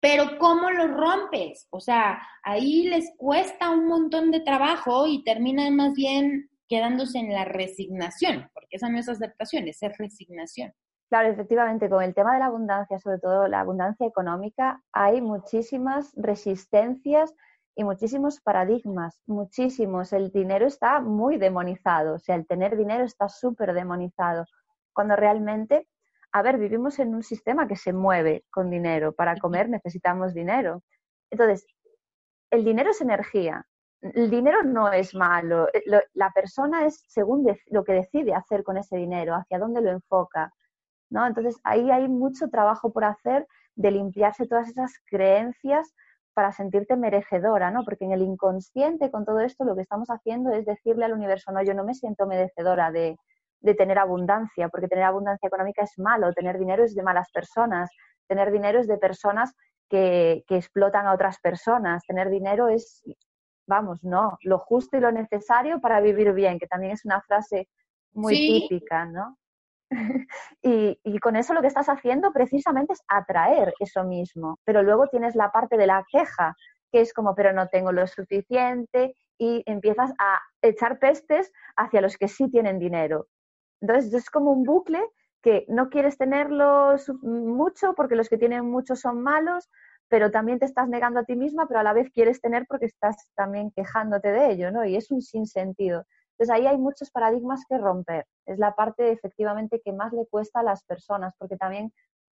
Pero ¿cómo lo rompes? O sea, ahí les cuesta un montón de trabajo y terminan más bien quedándose en la resignación, porque esa no es aceptación, es resignación. Claro, efectivamente, con el tema de la abundancia, sobre todo la abundancia económica, hay muchísimas resistencias y muchísimos paradigmas, muchísimos. El dinero está muy demonizado, o sea, el tener dinero está súper demonizado, cuando realmente a ver, vivimos en un sistema que se mueve con dinero. Para comer necesitamos dinero. Entonces, el dinero es energía. El dinero no es malo. La persona es según lo que decide hacer con ese dinero, hacia dónde lo enfoca. ¿no? Entonces, ahí hay mucho trabajo por hacer de limpiarse todas esas creencias para sentirte merecedora, ¿no? Porque en el inconsciente con todo esto lo que estamos haciendo es decirle al universo, no, yo no me siento merecedora de, de tener abundancia, porque tener abundancia económica es malo, tener dinero es de malas personas, tener dinero es de personas que, explotan a otras personas, tener dinero es, vamos, no, lo justo y lo necesario para vivir bien, que también es una frase muy típica, ¿no? y, con eso lo que estás haciendo precisamente es atraer eso mismo, pero luego tienes la parte de la queja, que es como, pero no tengo lo suficiente, y empiezas a echar pestes hacia los que sí tienen dinero. Entonces es como un bucle que no quieres tenerlo mucho porque los que tienen mucho son malos, pero también te estás negando a ti misma, pero a la vez quieres tener porque estás también quejándote de ello, ¿no? Y es un sinsentido. Entonces ahí hay muchos paradigmas que romper. Es la parte efectivamente que más le cuesta a las personas, porque también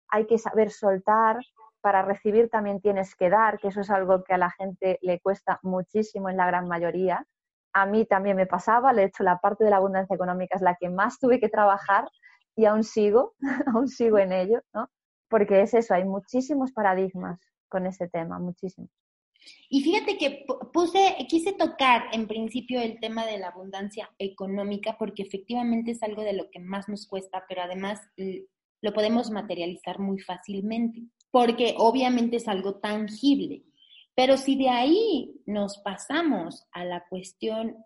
hay que saber soltar, para recibir también tienes que dar, que eso es algo que a la gente le cuesta muchísimo en la gran mayoría a mí también me pasaba, de hecho la parte de la abundancia económica es la que más tuve que trabajar y aún sigo, aún sigo en ello, ¿no? Porque es eso, hay muchísimos paradigmas con ese tema, muchísimos. Y fíjate que puse, quise tocar en principio el tema de la abundancia económica porque efectivamente es algo de lo que más nos cuesta, pero además lo podemos materializar muy fácilmente, porque obviamente es algo tangible. Pero si de ahí nos pasamos a la cuestión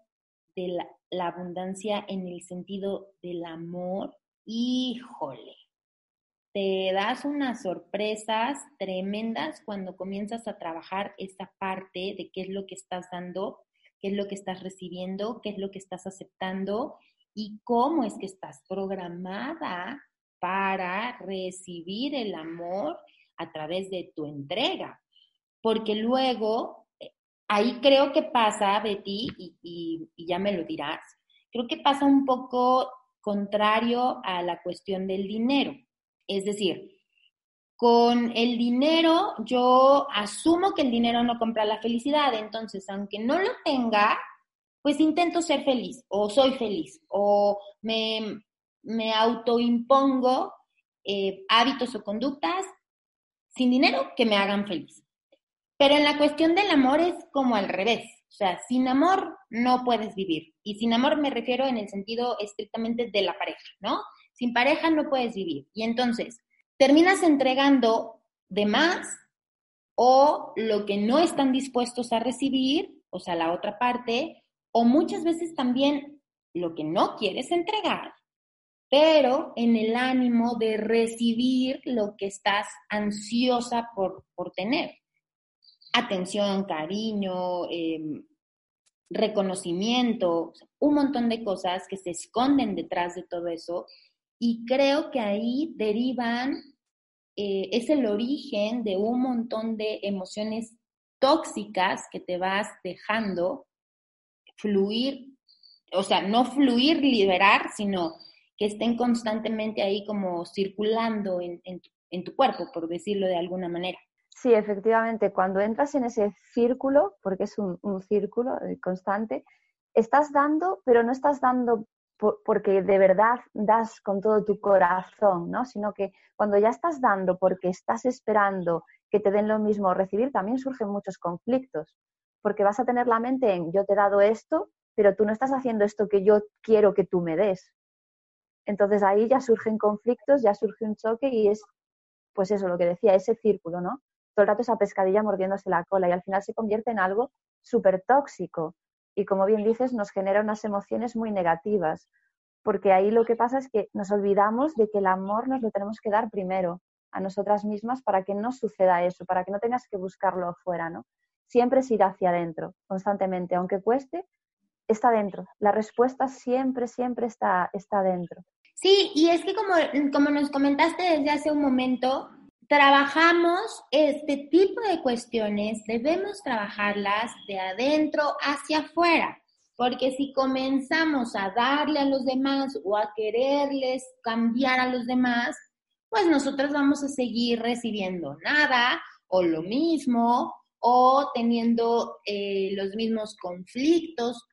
de la, abundancia en el sentido del amor, híjole, te das unas sorpresas tremendas cuando comienzas a trabajar esa parte de qué es lo que estás dando, qué es lo que estás recibiendo, qué es lo que estás aceptando y cómo es que estás programada para recibir el amor a través de tu entrega porque luego, eh, ahí creo que pasa, Betty, y, ya me lo dirás, creo que pasa un poco contrario a la cuestión del dinero. Es decir, con el dinero yo asumo que el dinero no compra la felicidad, entonces aunque no lo tenga, pues intento ser feliz o soy feliz o me, me autoimpongo eh, hábitos o conductas sin dinero que me hagan feliz. Pero en la cuestión del amor es como al revés. O sea, sin amor no puedes vivir. Y sin amor me refiero en el sentido estrictamente de la pareja, ¿no? Sin pareja no puedes vivir. Y entonces, terminas entregando de más o lo que no están dispuestos a recibir, o sea, la otra parte, o muchas veces también lo que no quieres entregar, pero en el ánimo de recibir lo que estás ansiosa por, tener. Atención, cariño, em, reconocimiento, un montón de cosas que se esconden detrás de todo eso y creo que ahí derivan, eh, es el origen de un montón de emociones tóxicas que te vas dejando fluir, o sea, no fluir, liberar, sino que estén constantemente ahí como circulando en, en tu cuerpo, por decirlo de alguna manera. Sí, efectivamente, cuando entras en ese círculo, porque es un, círculo eh, constante, estás dando, pero no estás dando porque de verdad das con todo tu corazón, ¿no? Sino que cuando ya estás dando porque estás esperando que te den lo mismo recibir, también surgen muchos conflictos, porque vas a tener la mente en yo te he dado esto, pero tú no estás haciendo esto que yo quiero que tú me des. Entonces ahí ya surgen conflictos, ya surge un choque y es, pues eso, lo que decía, ese círculo, ¿no? todo el rato esa pescadilla mordiéndose la cola y al final se convierte en algo súper tóxico. Y como bien dices, nos genera unas emociones muy negativas, porque ahí lo que pasa es que nos olvidamos de que el amor nos lo tenemos que dar primero a nosotras mismas para que no suceda eso, para que no tengas que buscarlo afuera, ¿no? Siempre es ir hacia adentro, constantemente, aunque cueste, está dentro. La respuesta siempre, siempre está, está dentro. Sí, y es que como, como nos comentaste desde hace un momento, trabajamos este tipo de cuestiones, debemos trabajarlas de adentro hacia afuera, porque si comenzamos a darle a los demás o a quererles cambiar a los demás, pues nosotros vamos a seguir recibiendo nada o lo mismo o teniendo eh, los mismos conflictos,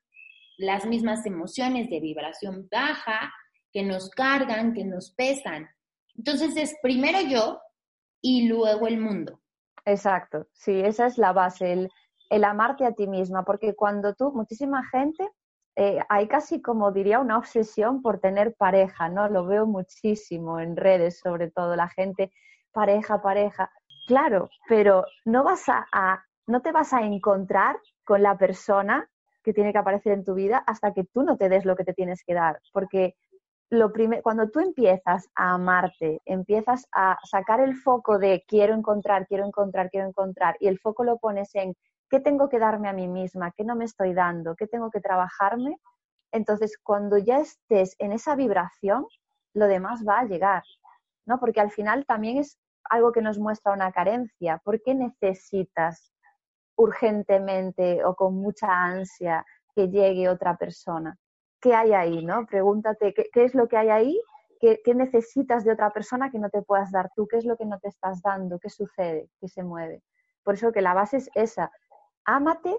las mismas emociones de vibración baja que nos cargan, que nos pesan. Entonces es primero yo y luego el mundo. Exacto, sí, esa es la base, el, amarte a ti misma, porque cuando tú, muchísima gente, eh, hay casi como diría una obsesión por tener pareja, ¿no? Lo veo muchísimo en redes, sobre todo, la gente, pareja, pareja. Claro, pero no vas a, no te vas a encontrar con la persona que tiene que aparecer en tu vida hasta que tú no te des lo que te tienes que dar, porque lo cuando tú empiezas a amarte, empiezas a sacar el foco de quiero encontrar, quiero encontrar, quiero encontrar, y el foco lo pones en qué tengo que darme a mí misma, qué no me estoy dando, qué tengo que trabajarme, entonces cuando ya estés en esa vibración, lo demás va a llegar, ¿no? Porque al final también es algo que nos muestra una carencia. ¿Por qué necesitas urgentemente o con mucha ansia que llegue otra persona? Qué hay ahí, ¿no? Pregúntate qué, es lo que hay ahí, ¿Qué, necesitas de otra persona que no te puedas dar tú, qué es lo que no te estás dando, qué sucede, qué se mueve. Por eso que la base es esa. Ámate,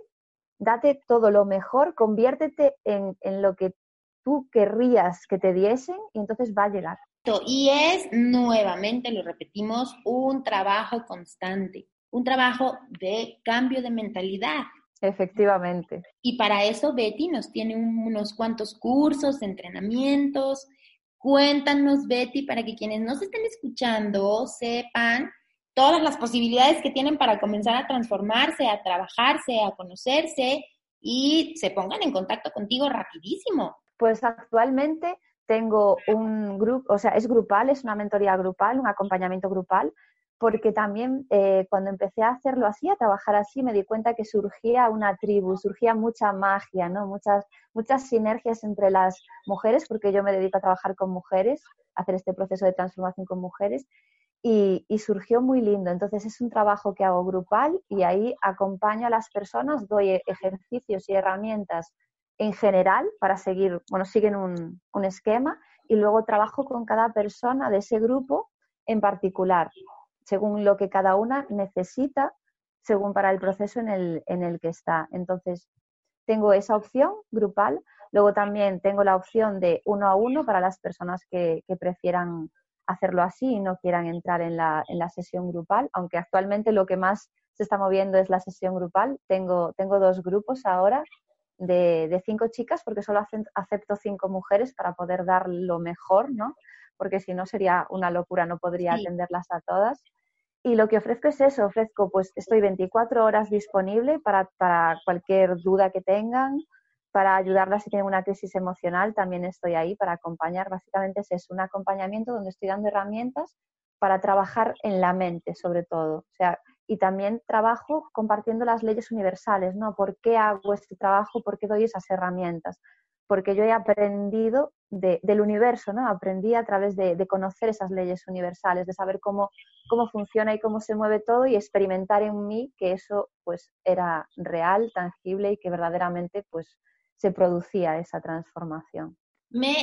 date todo lo mejor, conviértete en, en lo que tú querrías que te diesen y entonces va a llegar. Y es nuevamente, lo repetimos, un trabajo constante, un trabajo de cambio de mentalidad. Efectivamente. Y para eso Betty nos tiene unos cuantos cursos, entrenamientos. Cuéntanos, Betty, para que quienes nos estén escuchando sepan todas las posibilidades que tienen para comenzar a transformarse, a trabajarse, a conocerse y se pongan en contacto contigo rapidísimo. Pues actualmente tengo un grupo, o sea, es grupal, es una mentoría grupal, un acompañamiento grupal porque también eh, cuando empecé a hacerlo así, a trabajar así, me di cuenta que surgía una tribu, surgía mucha magia, ¿no? muchas, muchas sinergias entre las mujeres, porque yo me dedico a trabajar con mujeres, a hacer este proceso de transformación con mujeres, y, y, surgió muy lindo. Entonces es un trabajo que hago grupal y ahí acompaño a las personas, doy ejercicios y herramientas en general para seguir, bueno, siguen un, un esquema y luego trabajo con cada persona de ese grupo en particular según lo que cada una necesita, según para el proceso en el, en el que está. Entonces, tengo esa opción grupal. Luego también tengo la opción de uno a uno para las personas que, prefieran hacerlo así y no quieran entrar en la, en la, sesión grupal, aunque actualmente lo que más se está moviendo es la sesión grupal. Tengo, tengo dos grupos ahora de, de cinco chicas porque solo acepto cinco mujeres para poder dar lo mejor, ¿no? Porque si no sería una locura, no podría atenderlas a todas Y lo que ofrezco es eso, ofrezco, pues estoy 24 horas disponible para, para cualquier duda que tengan, para ayudarlas si tienen una crisis emocional, también estoy ahí para acompañar. Básicamente es eso, un acompañamiento donde estoy dando herramientas para trabajar en la mente, sobre todo. O sea, y también trabajo compartiendo las leyes universales, ¿no? ¿Por qué hago este trabajo? ¿Por qué doy esas herramientas? Porque yo he aprendido del universo, ¿no? Aprendí a través de, conocer esas leyes universales, de saber cómo, cómo funciona y cómo se mueve todo y experimentar en mí que eso pues era real, tangible y que verdaderamente pues se producía esa transformación. Me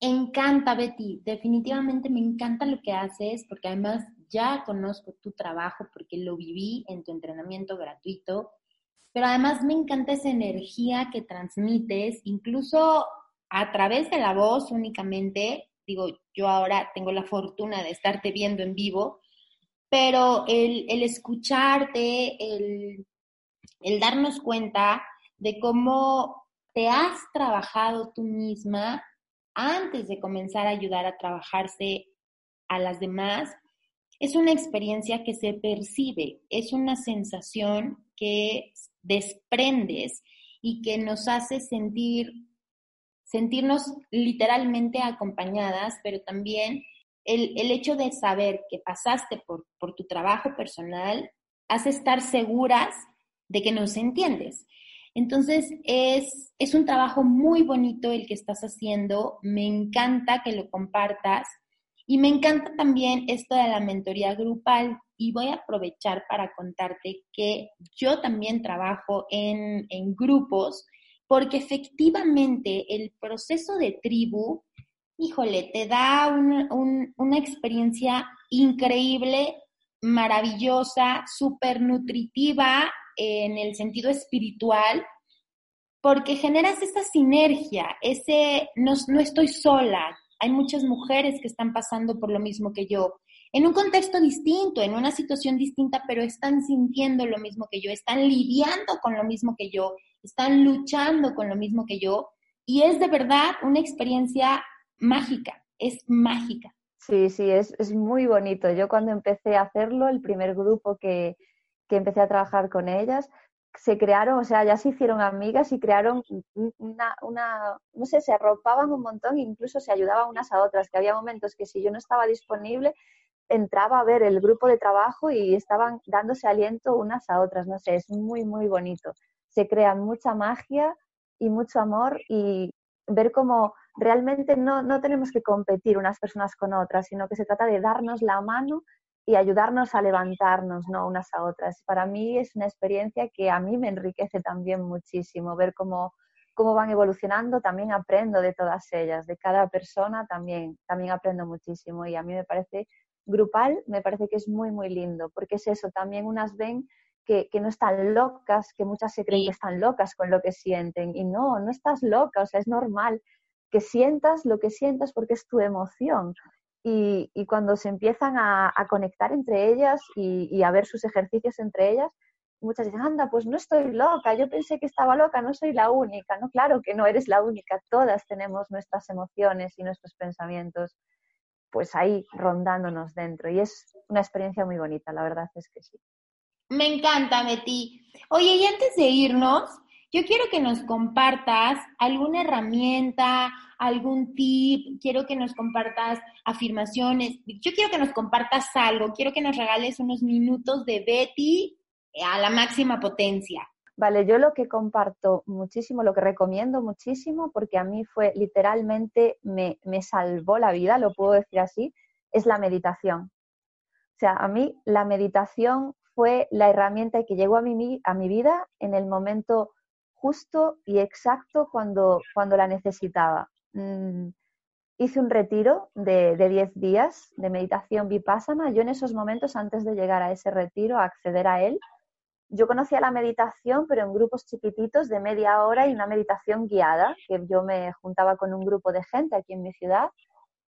encanta, Betty. Definitivamente me encanta lo que haces porque además ya conozco tu trabajo porque lo viví en tu entrenamiento gratuito, pero además me encanta esa energía que transmites, incluso a través de la voz únicamente. Digo, yo ahora tengo la fortuna de estarte viendo en vivo, pero el, escucharte, el, el darnos cuenta de cómo te has trabajado tú misma antes de comenzar a ayudar a trabajarse a las demás, es una experiencia que se percibe, es una sensación que desprendes y que nos hace sentir, sentirnos literalmente acompañadas, pero también el, hecho de saber que pasaste por, por tu trabajo personal hace estar seguras de que nos entiendes. Entonces, es, es un trabajo muy bonito el que estás haciendo, me encanta que lo compartas y me encanta también esto de la mentoría grupal y voy a aprovechar para contarte que yo también trabajo en, grupos porque efectivamente el proceso de tribu, híjole, te da una experiencia increíble, maravillosa, súper nutritiva en el sentido espiritual, porque generas esa sinergia, ese no, no estoy sola, hay muchas mujeres que están pasando por lo mismo que yo, en un contexto distinto, en una situación distinta, pero están sintiendo lo mismo que yo, están lidiando con lo mismo que yo, están luchando con lo mismo que yo, y es de verdad una experiencia mágica, es mágica. Sí, sí, es, es muy bonito. Yo cuando empecé a hacerlo, el primer grupo que, que empecé a trabajar con ellas, se crearon, o sea, ya se hicieron amigas y crearon una, una, no sé, se arropaban un montón incluso se ayudaban unas a otras, que había momentos que si yo no estaba disponible, entraba a ver el grupo de trabajo y estaban dándose aliento unas a otras, no sé, es muy, muy bonito. Se crea mucha magia y mucho amor y ver cómo realmente no, no tenemos que competir unas personas con otras, sino que se trata de darnos la mano y ayudarnos a levantarnos ¿no? unas a otras. Para mí es una experiencia que a mí me enriquece también muchísimo, ver cómo, cómo van evolucionando, también aprendo de todas ellas, de cada persona también, también aprendo muchísimo y a mí me parece grupal, me parece que es muy, muy lindo, porque es eso, también unas ven que, que, no están locas, que muchas se creen que están locas con lo que sienten. Y no, no estás loca, o sea, es normal que sientas lo que sientas porque es tu emoción. Y, cuando se empiezan a, conectar entre ellas y, a ver sus ejercicios entre ellas, muchas dicen, anda, pues no estoy loca, yo pensé que estaba loca, no soy la única. No, claro que no eres la única, todas tenemos nuestras emociones y nuestros pensamientos pues ahí rondándonos dentro. Y es una experiencia muy bonita, la verdad es que sí. Me encanta, Betty. Oye, y antes de irnos, yo quiero que nos compartas alguna herramienta, algún tip, quiero que nos compartas afirmaciones, yo quiero que nos compartas algo, quiero que nos regales unos minutos de Betty a la máxima potencia. Vale, yo lo que comparto muchísimo, lo que recomiendo muchísimo, porque a mí fue literalmente, me, me salvó la vida, lo puedo decir así, es la meditación. O sea, a mí la meditación fue la herramienta que llegó a mi, a mi vida en el momento justo y exacto cuando, cuando la necesitaba. Mm, hice un retiro de 10 días de meditación vipassana. Yo en esos momentos, antes de llegar a ese retiro, a acceder a él, yo conocía la meditación, pero en grupos chiquititos de media hora y una meditación guiada, que yo me juntaba con un grupo de gente aquí en mi ciudad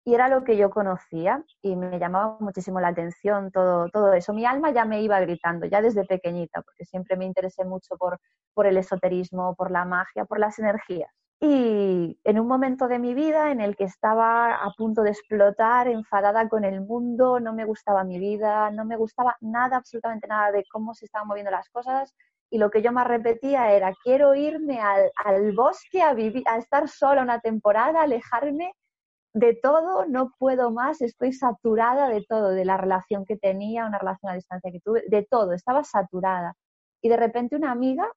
y era lo que yo conocía y me llamaba muchísimo la atención todo, todo eso. Mi alma ya me iba gritando, ya desde pequeñita, porque siempre me interesé mucho por, por el esoterismo, por la magia, por las energías Y en un momento de mi vida en el que estaba a punto de explotar, enfadada con el mundo, no me gustaba mi vida, no me gustaba nada, absolutamente nada de cómo se estaban moviendo las cosas. Y lo que yo más repetía era, quiero irme al, al bosque a, vivir, a estar sola una temporada, alejarme de todo, no puedo más, estoy saturada de todo, de la relación que tenía, una relación a distancia que tuve, de todo, estaba saturada. Y de repente una amiga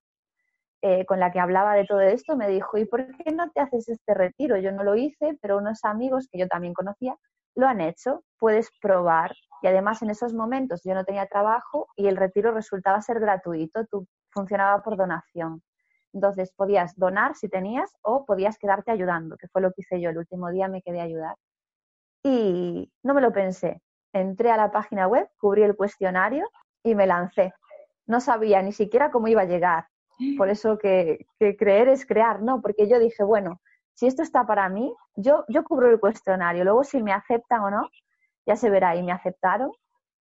eh, con la que hablaba de todo esto me dijo, ¿y por qué no te haces este retiro? Yo no lo hice, pero unos amigos que yo también conocía lo han hecho, puedes probar. Y además en esos momentos yo no tenía trabajo y el retiro resultaba ser gratuito, funcionaba por donación. Entonces podías donar si tenías o podías quedarte ayudando, que fue lo que hice yo. El último día me quedé a ayudar. Y no me lo pensé. Entré a la página web, cubrí el cuestionario y me lancé. No sabía ni siquiera cómo iba a llegar. Por eso que, creer es crear, ¿no? Porque yo dije, bueno, si esto está para mí, yo, yo cubro el cuestionario. Luego si me aceptan o no, ya se verá. Y me aceptaron.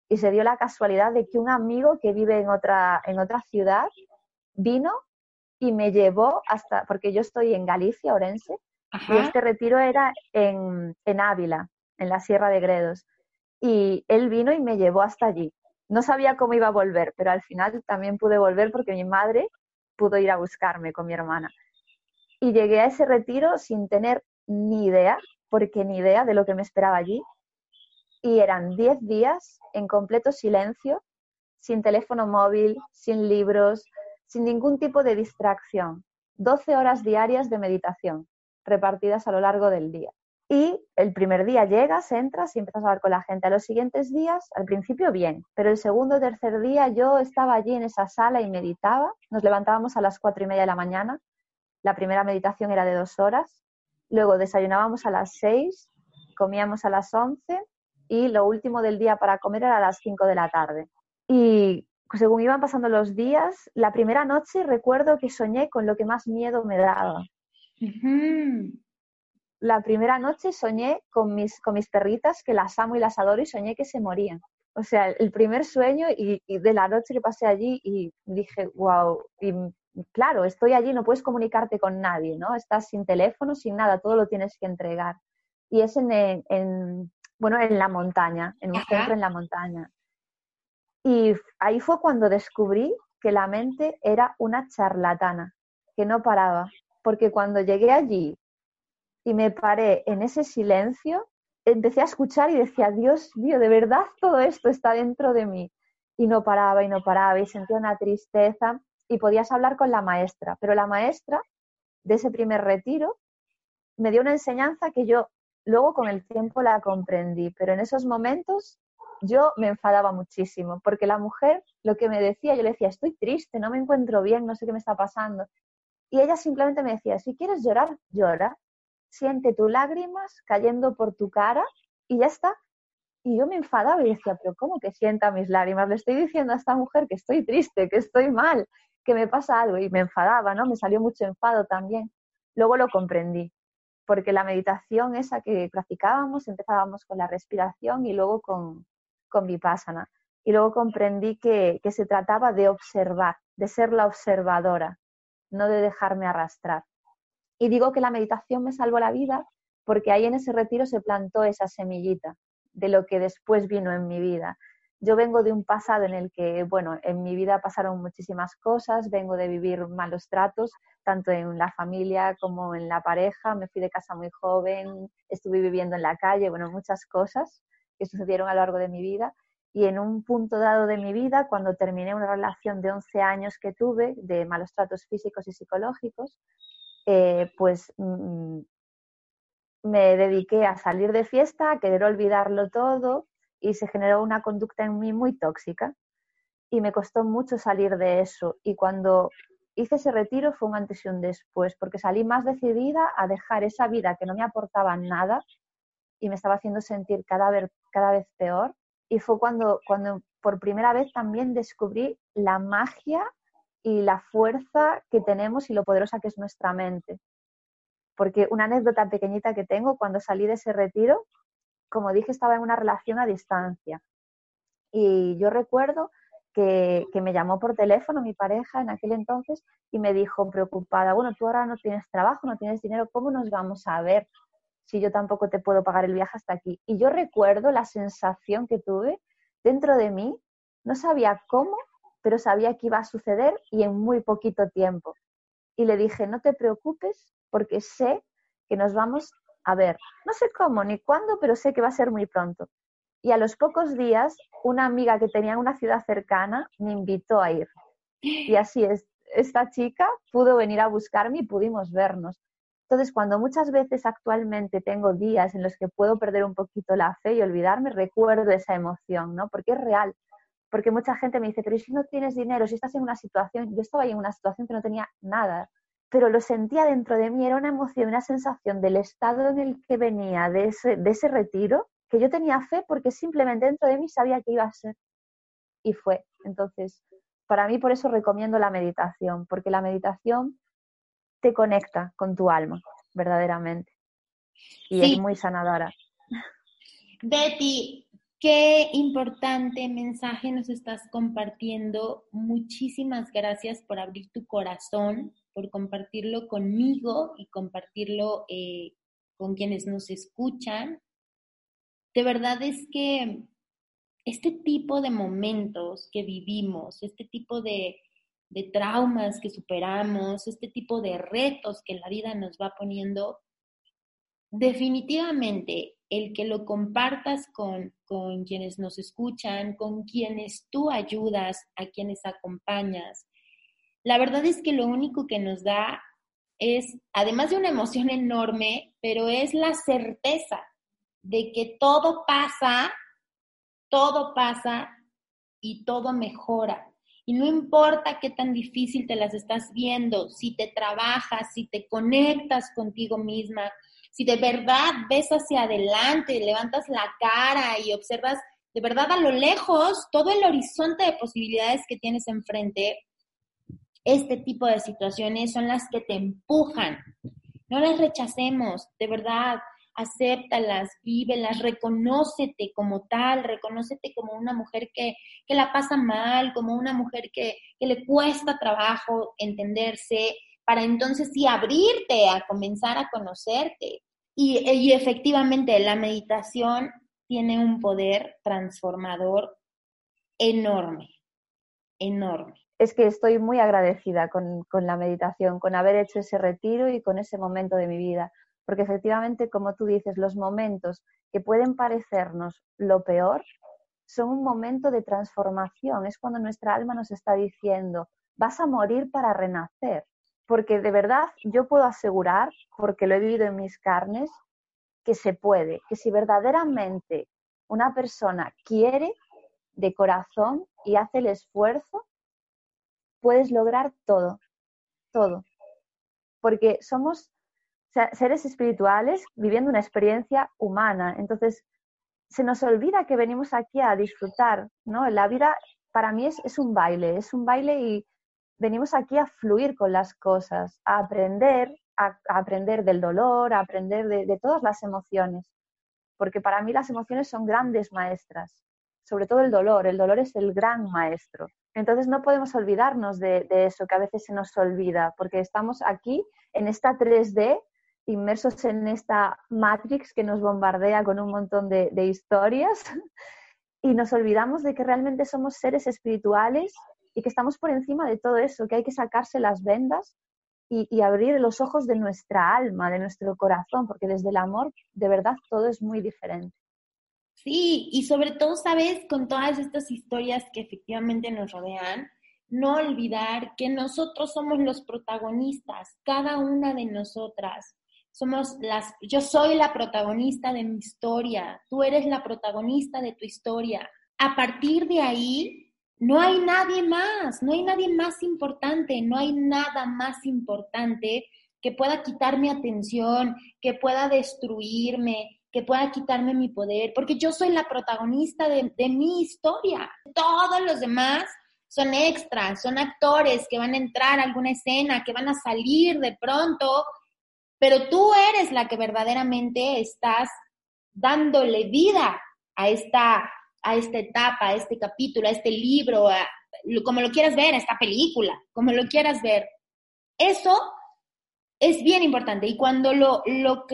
Y se dio la casualidad de que un amigo que vive en otra, en otra ciudad vino y me llevó hasta, porque yo estoy en Galicia, Orense, y este retiro era en, en Ávila, en la Sierra de Gredos. Y él vino y me llevó hasta allí. No sabía cómo iba a volver, pero al final también pude volver porque mi madre pudo ir a buscarme con mi hermana. Y llegué a ese retiro sin tener ni idea, porque ni idea de lo que me esperaba allí. Y eran 10 días en completo silencio, sin teléfono móvil, sin libros, sin ningún tipo de distracción. 12 horas diarias de meditación, repartidas a lo largo del día. Y el primer día llegas, entras y empiezas a hablar con la gente. A los siguientes días, al principio bien, pero el segundo o tercer día yo estaba allí en esa sala y meditaba. Nos levantábamos a las cuatro y media de la mañana. La primera meditación era de dos horas. Luego desayunábamos a las seis, comíamos a las once y lo último del día para comer era a las cinco de la tarde. Y según iban pasando los días, la primera noche recuerdo que soñé con lo que más miedo me daba. La primera noche soñé con mis, con mis perritas, que las amo y las adoro, y soñé que se morían. O sea, el primer sueño y, de la noche que pasé allí y dije, wow, y claro, estoy allí, no puedes comunicarte con nadie, ¿no? Estás sin teléfono, sin nada, todo lo tienes que entregar. Y es en, en bueno, en la montaña, en un centro en la montaña. Y ahí fue cuando descubrí que la mente era una charlatana, que no paraba, porque cuando llegué allí y me paré en ese silencio, empecé a escuchar y decía, Dios mío, de verdad todo esto está dentro de mí. Y no paraba y no paraba y sentía una tristeza y podías hablar con la maestra, pero la maestra de ese primer retiro me dio una enseñanza que yo luego con el tiempo la comprendí, pero en esos momentos yo me enfadaba muchísimo, porque la mujer lo que me decía, yo le decía, estoy triste, no me encuentro bien, no sé qué me está pasando. Y ella simplemente me decía, si quieres llorar, llora, siente tus lágrimas cayendo por tu cara y ya está. Y yo me enfadaba y decía, pero ¿cómo que sienta mis lágrimas? Le estoy diciendo a esta mujer que estoy triste, que estoy mal, que me pasa algo. Y me enfadaba, ¿no? Me salió mucho enfado también. Luego lo comprendí, porque la meditación esa que practicábamos, empezábamos con la respiración y luego con, con Vipassana. Y luego comprendí que, se trataba de observar, de ser la observadora, no de dejarme arrastrar. Y digo que la meditación me salvó la vida porque ahí en ese retiro se plantó esa semillita de lo que después vino en mi vida. Yo vengo de un pasado en el que, bueno, en mi vida pasaron muchísimas cosas, vengo de vivir malos tratos, tanto en la familia como en la pareja, me fui de casa muy joven, estuve viviendo en la calle, bueno, muchas cosas que sucedieron a lo largo de mi vida. Y en un punto dado de mi vida, cuando terminé una relación de 11 años que tuve de malos tratos físicos y psicológicos, eh, pues mm, me dediqué a salir de fiesta, a querer olvidarlo todo y se generó una conducta en mí muy tóxica y me costó mucho salir de eso. Y cuando hice ese retiro fue un antes y un después, porque salí más decidida a dejar esa vida que no me aportaba nada y me estaba haciendo sentir cada vez, cada vez peor. Y fue cuando, cuando por primera vez también descubrí la magia y la fuerza que tenemos y lo poderosa que es nuestra mente. Porque una anécdota pequeñita que tengo, cuando salí de ese retiro, como dije, estaba en una relación a distancia. Y yo recuerdo que, que, me llamó por teléfono mi pareja en aquel entonces y me dijo preocupada, bueno, tú ahora no tienes trabajo, no tienes dinero, ¿cómo nos vamos a ver si yo tampoco te puedo pagar el viaje hasta aquí? Y yo recuerdo la sensación que tuve dentro de mí, no sabía cómo, pero sabía que iba a suceder y en muy poquito tiempo. Y le dije, no te preocupes porque sé que nos vamos a ver. No sé cómo ni cuándo, pero sé que va a ser muy pronto. Y a los pocos días, una amiga que tenía en una ciudad cercana me invitó a ir. Y así es, esta chica pudo venir a buscarme y pudimos vernos. Entonces, cuando muchas veces actualmente tengo días en los que puedo perder un poquito la fe y olvidarme, recuerdo esa emoción, ¿no? Porque es real. Porque mucha gente me dice, pero si no tienes dinero, si estás en una situación, yo estaba ahí en una situación que no tenía nada, pero lo sentía dentro de mí, era una emoción, una sensación del estado en el que venía de ese, de ese retiro, que yo tenía fe porque simplemente dentro de mí sabía que iba a ser. Y fue. Entonces, para mí por eso recomiendo la meditación, porque la meditación te conecta con tu alma, verdaderamente. Y es muy sanadora. Betty, qué importante mensaje nos estás compartiendo. Muchísimas gracias por abrir tu corazón, por compartirlo conmigo y compartirlo eh, con quienes nos escuchan. De verdad es que este tipo de momentos que vivimos, este tipo de, de traumas que superamos, este tipo de retos que la vida nos va poniendo, definitivamente el que lo compartas con, con quienes nos escuchan, con quienes tú ayudas, a quienes acompañas, la verdad es que lo único que nos da es, además de una emoción enorme, pero es la certeza de que todo pasa, todo pasa y todo mejora. Y no importa qué tan difícil te las estás viendo, si te trabajas, si te conectas contigo misma, si de verdad ves hacia adelante, levantas la cara y observas de verdad a lo lejos todo el horizonte de posibilidades que tienes enfrente, este tipo de situaciones son las que te empujan. No las rechacemos, de verdad acéptalas, vívelas, reconócete como tal, reconócete como una mujer que, la pasa mal, como una mujer que, le cuesta trabajo entenderse, para entonces sí abrirte a comenzar a conocerte. Y, y efectivamente la meditación tiene un poder transformador enorme, enorme. Es que estoy muy agradecida con, con la meditación, con haber hecho ese retiro y con ese momento de mi vida porque efectivamente, como tú dices, los momentos que pueden parecernos lo peor son un momento de transformación, es cuando nuestra alma nos está diciendo, vas a morir para renacer, porque de verdad yo puedo asegurar, porque lo he vivido en mis carnes, que se puede, que si verdaderamente una persona quiere de corazón y hace el esfuerzo, puedes lograr todo, todo. Porque somos seres espirituales viviendo una experiencia humana. Entonces, se nos olvida que venimos aquí a disfrutar, ¿no? La vida para mí es, un baile, es un baile y venimos aquí a fluir con las cosas, a aprender, a, aprender del dolor, a aprender de, todas las emociones, porque para mí las emociones son grandes maestras, sobre todo el dolor, el dolor es el gran maestro. Entonces no podemos olvidarnos de, de eso que a veces se nos olvida, porque estamos aquí en esta 3D inmersos en esta Matrix que nos bombardea con un montón de, historias. Y nos olvidamos de que realmente somos seres espirituales y que estamos por encima de todo eso, que hay que sacarse las vendas y, abrir los ojos de nuestra alma, de nuestro corazón, porque desde el amor de verdad todo es muy diferente. Sí, y sobre todo, sabes, con todas estas historias que efectivamente nos rodean, no olvidar que nosotros somos los protagonistas, cada una de nosotras somos las, yo soy la protagonista de mi historia, tú eres la protagonista de tu historia. A partir de ahí, no hay nadie más, no hay nadie más importante, no hay nada más importante que pueda quitarme atención, que pueda destruirme, que pueda quitarme mi poder, porque yo soy la protagonista de, de mi historia. Todos los demás son extras, son actores que van a entrar a alguna escena, que van a salir de pronto pero tú eres la que verdaderamente estás dándole vida a esta, a esta etapa, a este capítulo, a este libro, como lo quieras ver, esta película, como lo quieras ver. Eso es bien importante y cuando lo, lo,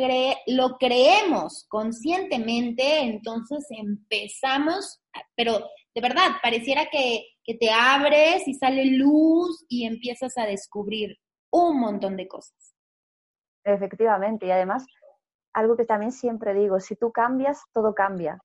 lo creemos conscientemente, entonces empezamos, pero de verdad, pareciera que, que te abres y sale luz y empiezas a descubrir un montón de cosas. Efectivamente, y además, algo que también siempre digo, si tú cambias, todo cambia.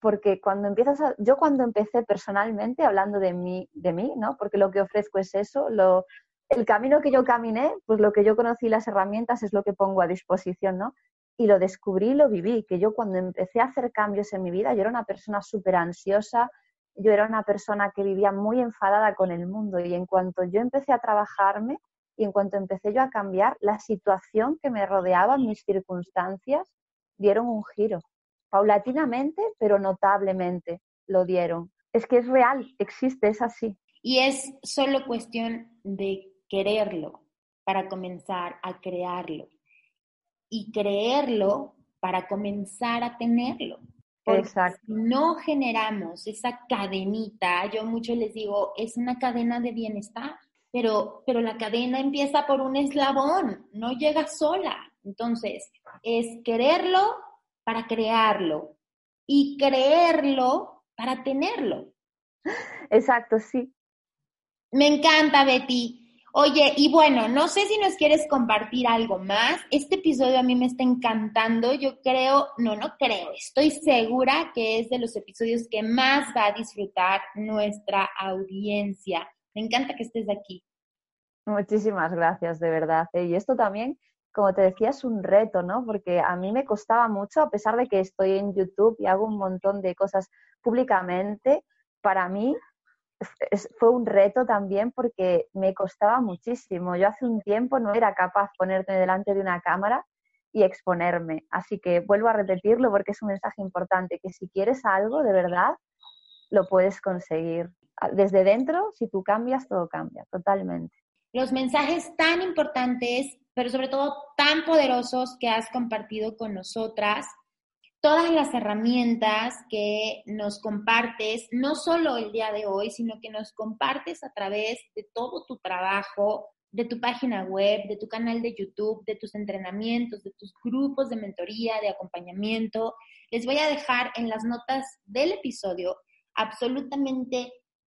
Porque cuando empiezas a, yo cuando empecé personalmente, hablando de mí, de mí, ¿no? Porque lo que ofrezco es eso, lo, el camino que yo caminé, pues lo que yo conocí, las herramientas, es lo que pongo a disposición, ¿no? Y lo descubrí lo viví, que yo cuando empecé a hacer cambios en mi vida, yo era una persona súper ansiosa, yo era una persona que vivía muy enfadada con el mundo y en cuanto yo empecé a trabajarme y en cuanto empecé yo a cambiar, la situación que me rodeaba, mis circunstancias, dieron un giro. Paulatinamente, pero notablemente lo dieron. Es que es real, existe, es así. Y es solo cuestión de quererlo para comenzar a crearlo y creerlo para comenzar a tenerlo. Exacto. Si no generamos esa cadenita, yo mucho les digo, es una cadena de bienestar, pero, pero la cadena empieza por un eslabón, no llega sola. Entonces, es quererlo para crearlo y creerlo para tenerlo. Exacto, sí. Me encanta, Betty. Oye, y bueno, no sé si nos quieres compartir algo más. Este episodio a mí me está encantando. Yo creo, no, no creo, estoy segura que es de los episodios que más va a disfrutar nuestra audiencia. Me encanta que estés aquí. Muchísimas gracias, de verdad. Y esto también, como te decía, es un reto, ¿no? Porque a mí me costaba mucho, a pesar de que estoy en YouTube y hago un montón de cosas públicamente, para mí fue un reto también porque me costaba muchísimo. Yo hace un tiempo no era capaz de ponerme delante de una cámara y exponerme. Así que vuelvo a repetirlo porque es un mensaje importante, que si quieres algo de verdad, lo puedes conseguir. Desde dentro, si tú cambias, todo cambia, totalmente. Los mensajes tan importantes, pero sobre todo tan poderosos que has compartido con nosotras, todas las herramientas que nos compartes, no solo el día de hoy, sino que nos compartes a través de todo tu trabajo, de tu página web, de tu canal de YouTube, de tus entrenamientos, de tus grupos de mentoría, de acompañamiento. Les voy a dejar en las notas del episodio absolutamente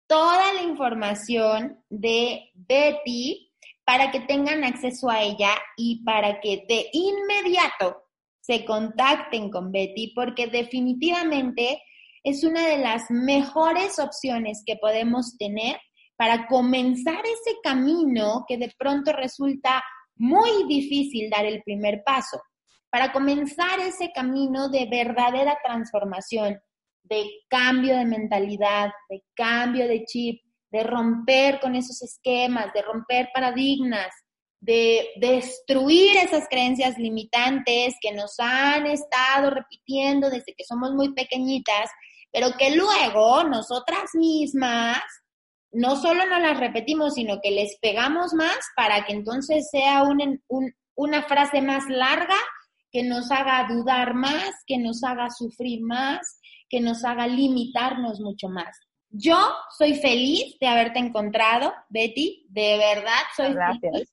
toda la información de Betty para que tengan acceso a ella y para que de inmediato se contacten con Betty porque definitivamente es una de las mejores opciones que podemos tener para comenzar ese camino que de pronto resulta muy difícil dar el primer paso, para comenzar ese camino de verdadera transformación, de cambio de mentalidad, de cambio de chip, de romper con esos esquemas, de romper paradigmas, de destruir esas creencias limitantes que nos han estado repitiendo desde que somos muy pequeñitas, pero que luego nosotras mismas no solo nos las repetimos, sino que les pegamos más para que entonces sea una frase más larga que nos haga dudar más, que nos haga sufrir más, que nos haga limitarnos mucho más. Yo soy feliz de haberte encontrado, Betty, de verdad soy feliz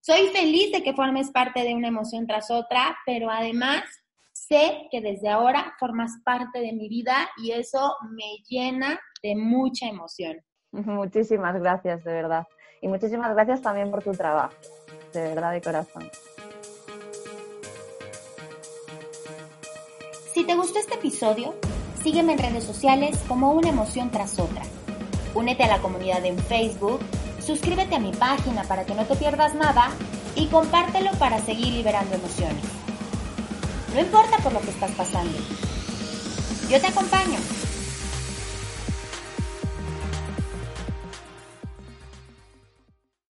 soy feliz de que formes parte de una emoción tras otra, pero además sé que desde ahora formas parte de mi vida y eso me llena de mucha emoción. Muchísimas gracias, de verdad. Y muchísimas gracias también por tu trabajo, de verdad, de corazón. Si te gustó este episodio, sígueme en redes sociales como una emoción tras otra. Únete a la comunidad en Facebook suscríbete a mi página para que no te pierdas nada y compártelo para seguir liberando emociones. No importa por lo que estás pasando. Yo te acompaño.